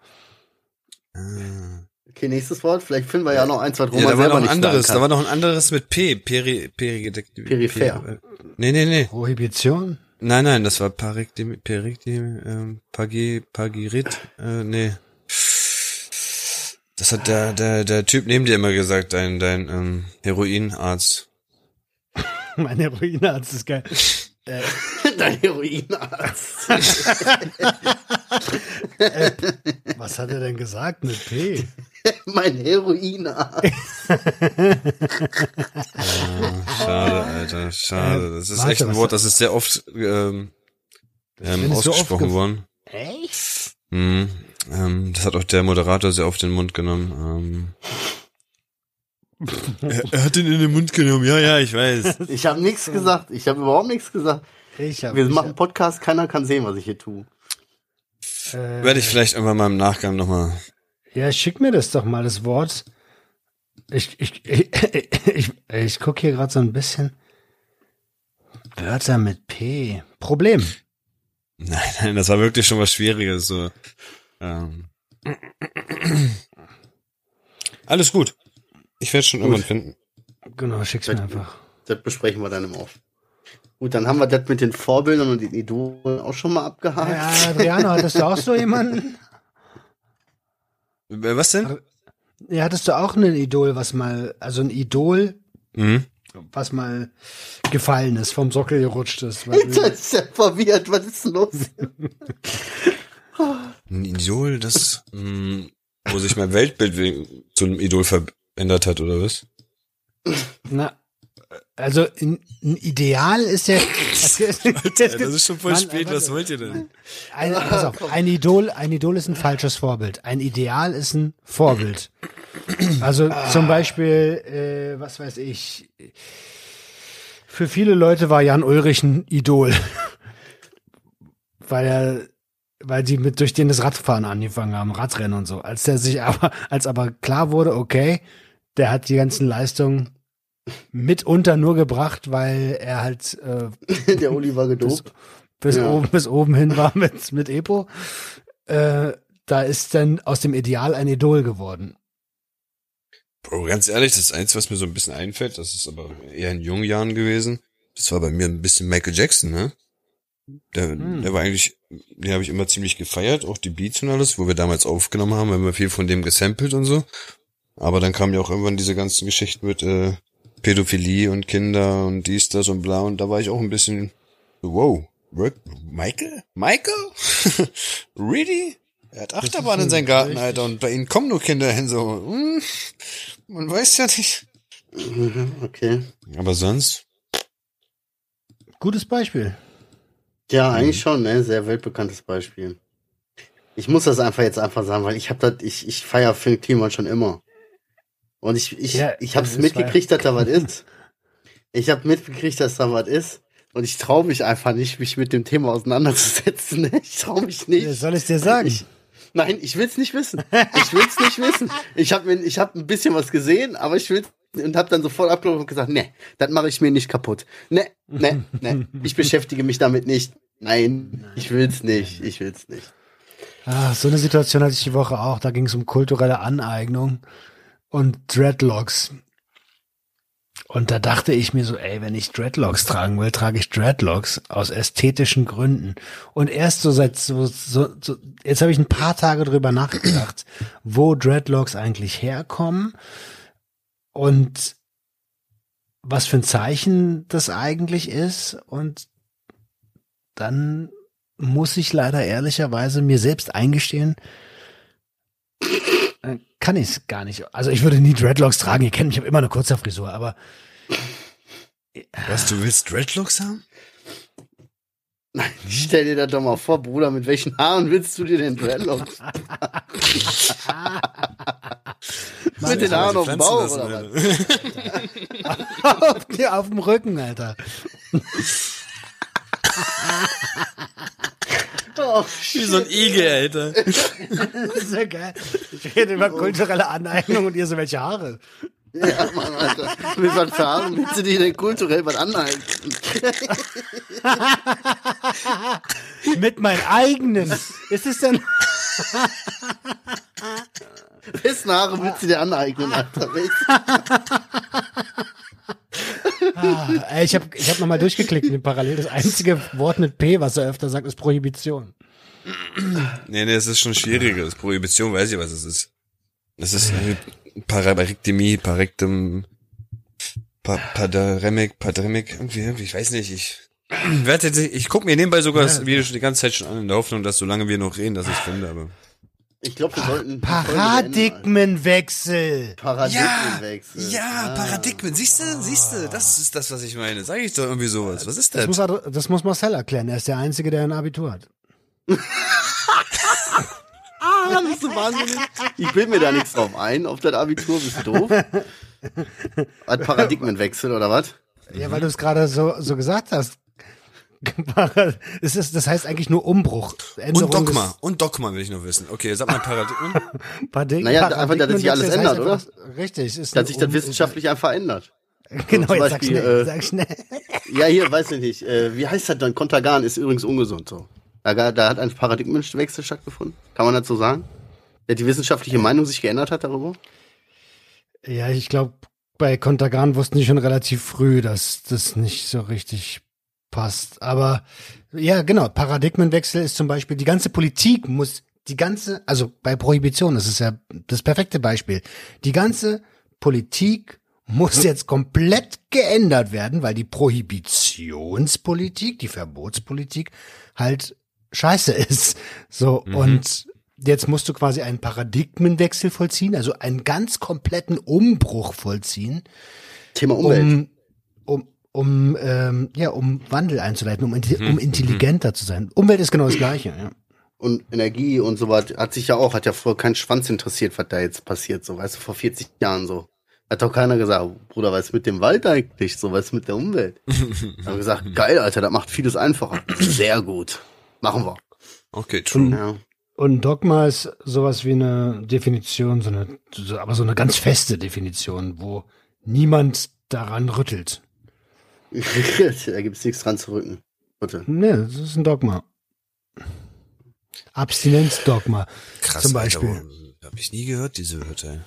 Okay, nächstes Wort. Vielleicht finden wir ja noch eins, was Roman Ja, da war selber noch ein anderes, da war noch ein anderes mit P, Peri, Perigedekt. Peripher. Per- Nee, nee, nee. Prohibition? Nein, nein, das war Parikdim, Perikdim, ähm, Pagi, Pagirit, äh, nee. Das hat der, der, der Typ neben dir immer gesagt, dein, dein, ähm, Heroinarzt. Mein Heroinarzt ist geil. Dein Heroinarzt. Was hat er denn gesagt mit P? mein Heroinarzt. Schade, Alter, schade. Das ist warte, echt ein Wort, das ist sehr oft, ähm, ähm, ausgesprochen oft ge- worden. Echt? Mhm. Ähm, das hat auch der Moderator sehr oft in den Mund genommen. Ähm. er, er hat ihn in den Mund genommen, ja, ja, ich weiß. Ich habe nichts gesagt. Ich habe überhaupt nichts gesagt. Ich hab, Wir ich machen Podcast, keiner kann sehen, was ich hier tue. hab, äh, Werde ich vielleicht irgendwann mal im Nachgang nochmal. Ja, schick mir das doch mal, das Wort. Ich, ich, ich, ich, ich guck hier gerade so ein bisschen. Wörter mit P. Problem. Nein, nein, das war wirklich schon was Schwieriges. So. Ähm. Alles gut. Ich werde schon irgendwann finden. Genau, schick's mir einfach. Das besprechen wir dann im Off. Gut, dann haben wir das mit den Vorbildern und den Idolen auch schon mal abgehakt. Ja, Adriano, hattest du auch so jemanden? Was denn? Ja, hattest du auch ein Idol, was mal, also ein Idol, Mhm. was mal gefallen ist, vom Sockel gerutscht ist. Jetzt ist er verwirrt. Was ist denn los? Ein Idol, das, mh, wo sich mein Weltbild zu einem Idol verändert hat, oder was? Na, also ein, Ideal ist ja. das ist schon voll Mann, spät, was wollt ihr denn? Ein, pass auf, ein Idol, ein Idol ist ein falsches Vorbild. Ein Ideal ist ein Vorbild. Also zum Beispiel, äh, was weiß ich, für viele Leute war Jan Ulrich ein Idol. weil er, weil sie mit durch den das Radfahren angefangen haben, Radrennen und so. Als der sich aber, als aber klar wurde, okay, der hat die ganzen Leistungen mitunter nur gebracht, weil er halt äh, Der Uli war gedopt. bis Ja. oben bis oben hin war mit mit Epo. Äh, da ist dann aus dem Ideal ein Idol geworden. Bro, ganz ehrlich, das Einzige, was mir so ein bisschen einfällt, das ist aber eher in jungen Jahren gewesen. Das war bei mir ein bisschen Michael Jackson, ne? Der, Hm. der war eigentlich, den habe ich immer ziemlich gefeiert, auch die Beats und alles, wo wir damals aufgenommen haben, haben wir viel von dem gesampelt und so. Aber dann kamen ja auch irgendwann diese ganzen Geschichten mit äh, Pädophilie und Kinder und dies, das und bla. Und da war ich auch ein bisschen, wow, Michael? Michael? really? Er hat Achterbahn in seinem Garten, Alter, und bei ihnen kommen nur Kinder hin, so, hm, man weiß ja nicht. Mhm, Okay. Aber sonst, Gutes Beispiel. Ja, eigentlich schon, ne? Sehr weltbekanntes Beispiel. Ich muss das einfach jetzt einfach sagen, weil ich hab das, ich, ich feier Phil Kliman schon immer. Und ich, ich, Ja, ich hab's mitgekriegt, dass da was ist. Ich hab mitgekriegt, dass da was ist. Und ich traue mich einfach nicht, mich mit dem Thema auseinanderzusetzen. Ich traue mich nicht. Soll ich dir sagen? Ich, nein, ich will's nicht wissen. Ich will's nicht wissen. Ich habe ich hab ein bisschen was gesehen, aber ich will und habe dann sofort abgelaufen und gesagt, nee, das mache ich mir nicht kaputt. Nee, nee, nee, ich beschäftige mich damit nicht. Nein, ich will's nicht. Ich will's nicht. Ah, so eine Situation hatte ich die Woche auch. Da ging es um kulturelle Aneignung und Dreadlocks. Und da dachte ich mir so, ey, wenn ich Dreadlocks tragen will, trage ich Dreadlocks aus ästhetischen Gründen. Und erst so seit so, so, so jetzt habe ich ein paar Tage drüber nachgedacht, wo Dreadlocks eigentlich herkommen und was für ein Zeichen das eigentlich ist. Und dann muss ich leider ehrlicherweise mir selbst eingestehen, kann ich es gar nicht. Also ich würde nie Dreadlocks tragen. Ihr kennt mich, ich habe immer eine kurze Frisur, aber was, du willst Dreadlocks haben? Nein, stell dir das doch mal vor, Bruder, mit welchen Haaren willst du dir den Dreadlocks? mit den Haaren auf dem Bauch oder was? auf, auf dem Rücken, Alter. Oh, Wie so ein Igel, Alter. Das ist ja geil. Ich rede über kulturelle Aneignung und ihr so welche Haare. ja, Mann, Alter. Mit was für Haaren willst du dir denn kulturell was anhalten? Mit meinen eigenen. Ist es denn? Wessen Haare willst du dir aneignen, Alter? Ah, ich habe ich hab nochmal durchgeklickt in den Parallel. Das einzige Wort mit P, was er öfter sagt, ist Prohibition. Nee, nee, es ist schon schwieriger. Das Prohibition weiß ich, was es ist. Das ist äh, Parektemie, Parektem, pa Paderemic, Paderemic, irgendwie, irgendwie, ich weiß nicht, ich werde ich gucke mir nebenbei sogar das Video schon die ganze Zeit schon an, in der Hoffnung, dass solange wir noch reden, dass ich finde, aber. Ich glaube, wir sollten. Folge beenden, Paradigmenwechsel. Paradigmenwechsel. ja, Paradigmen, siehst du, siehst du, das ist das, was ich meine. Sag ich doch irgendwie sowas. Was ist Das das? muss, das muss Marcel erklären. Er ist der Einzige, der ein Abitur hat. Ah, bist du wahnsinnig? Ich bild mir da nichts drauf ein, auf das Abitur, bist du doof? Hat Paradigmenwechsel oder was? Ja, weil du es gerade so, so gesagt hast. Es ist, das heißt eigentlich nur Umbruch. Änderung Und Dogma, und Dogma will ich noch wissen. Okay, sag mal Paradigmen. Des Paradig Naja, einfach, dass sich alles Paradigmenwechsel ändert, heißt einfach- Richtig. Ist Dass sich das wissenschaftlich einfach ändert. Genau, zum jetzt sag Beispiel, schnell, äh, sag schnell. Ja, hier, weiß ich nicht. Äh, wie heißt das dann? Kontergan ist übrigens ungesund so. Da, da hat ein Paradigmenwechsel stattgefunden. Kann man dazu sagen? Dass die wissenschaftliche Meinung sich geändert hat darüber? Ja, ich glaube, bei Kontergan wussten die schon relativ früh, dass das nicht so richtig passt. Aber ja, genau, Paradigmenwechsel ist zum Beispiel, die ganze Politik muss, die ganze, also bei Prohibition, das ist ja das perfekte Beispiel, die ganze Politik muss jetzt komplett geändert werden, weil die Prohibitionspolitik, die Verbotspolitik halt scheiße ist. So, und jetzt musst du quasi einen Paradigmenwechsel vollziehen, also einen ganz kompletten Umbruch vollziehen, Thema Umwelt. um, um, um, ähm, ja, um Wandel einzuleiten, um, um intelligenter zu sein. Umwelt ist genau das Gleiche, ja. und Energie und so was, hat sich ja auch, hat ja vorher keinen Schwanz interessiert, was da jetzt passiert, so, weißt du, vor 40 Jahren so. Hat doch keiner gesagt, Bruder, was ist mit dem Wald eigentlich, so, was ist mit der Umwelt? Haben gesagt, geil, Alter, das macht vieles einfacher. Sehr gut. Machen wir. Okay, true. Ja. Und Dogma ist sowas wie eine Definition, so eine, so, aber so eine ganz feste Definition, wo niemand daran rüttelt. da gibt's nichts dran zu rücken. Bitte. Nee, das ist ein Dogma. Abstinenzdogma. Krass, Zum Beispiel. wo- hab ich nie gehört, diese Wörter.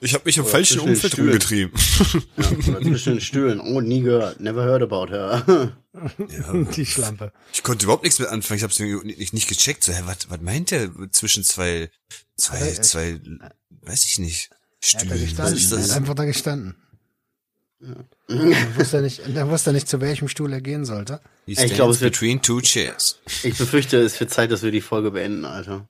Ich habe mich im falschen zwischen den Umfeld Stühlen. rumgetrieben. Ja, oder zwischen den Stühlen. Oh, nie gehört. Never heard about her. Die Schlampe. Ich konnte überhaupt nichts mit anfangen. Ich habe es nicht, nicht gecheckt. So, hä, was, was meint der zwischen zwei, zwei, Äh, äh, zwei, weiß ich nicht, Er hat da Stühlen? Was gestanden. ist Er hat einfach da gestanden. Er wusste nicht, er wusste nicht, zu welchem Stuhl er gehen sollte. Ich glaube, es wird- between two chairs. Ich befürchte, es wird Zeit, dass wir die Folge beenden, Alter.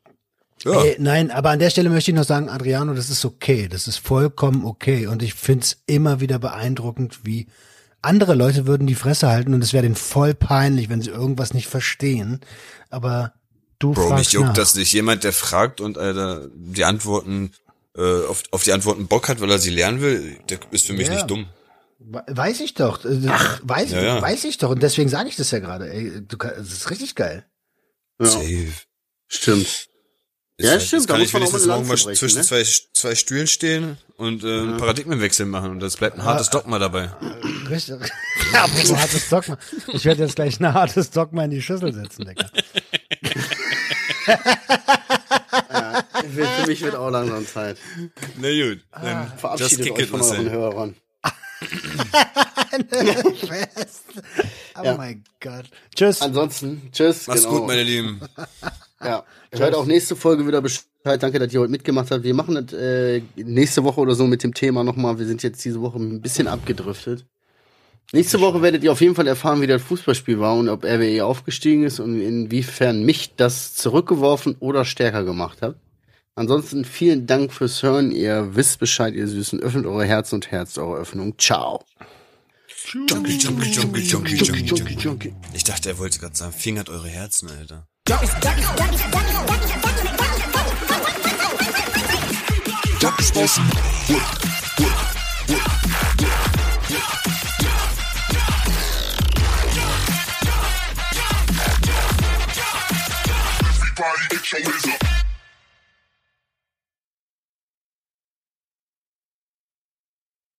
Ja, Ey, nein, aber an der Stelle möchte ich noch sagen, Adriano, das ist okay. Das ist vollkommen okay. Und ich find's immer wieder beeindruckend, wie andere Leute würden die Fresse halten und es wäre denen voll peinlich, wenn sie irgendwas nicht verstehen. Aber du Bro, mich fragst juckt nach. das nicht. Jemand, der fragt und Alter, die Antworten, äh, auf, auf die Antworten Bock hat, weil er sie lernen will, der ist für mich Ja. nicht dumm. We- Weiß ich doch. Äh, weiß, ja, ja. weiß ich doch. Und deswegen sage ich das ja gerade. Ey, du das ist richtig geil. Ja, Safe. stimmt. Ja, jetzt stimmt, da kann muss ich man auch wenigstens morgen mal zwischen ne? zwei, zwei Stühlen stehen und äh, einen Paradigmenwechsel machen und das bleibt ein hartes Dogma dabei. Richtig. Ja, ein hartes Dogma. Ich werde jetzt gleich ein hartes Dogma in die Schüssel setzen, Digga. Für für mich wird auch langsam Zeit. Na gut, Ah. dann just Verabschiedet euch von euren Marcel. Hörern. Oh Ja. mein Gott. Tschüss. Ansonsten, tschüss. Mach's genau. gut, meine Lieben. Ja. Hört auch nächste Folge wieder Bescheid. Danke, dass ihr heute mitgemacht habt. Wir machen das äh, nächste Woche oder so mit dem Thema nochmal. Wir sind jetzt diese Woche ein bisschen abgedriftet. Nächste Woche werdet ihr auf jeden Fall erfahren, wie das Fußballspiel war und ob RWE aufgestiegen ist und inwiefern mich das zurückgeworfen oder stärker gemacht hat. Ansonsten vielen Dank fürs Hören. Ihr wisst Bescheid, ihr Süßen. Öffnet eure Herzen und Herzt eure Öffnung. Ciao. Junkie, Junkie, Junkie, Junkie, Junkie, Junkie. Ich dachte, er wollte gerade sagen, fingert eure Herzen, Alter. Junkie, Junkie, Junkie, Junkie, Junkie. Jumpstation. Everybody get your hands up.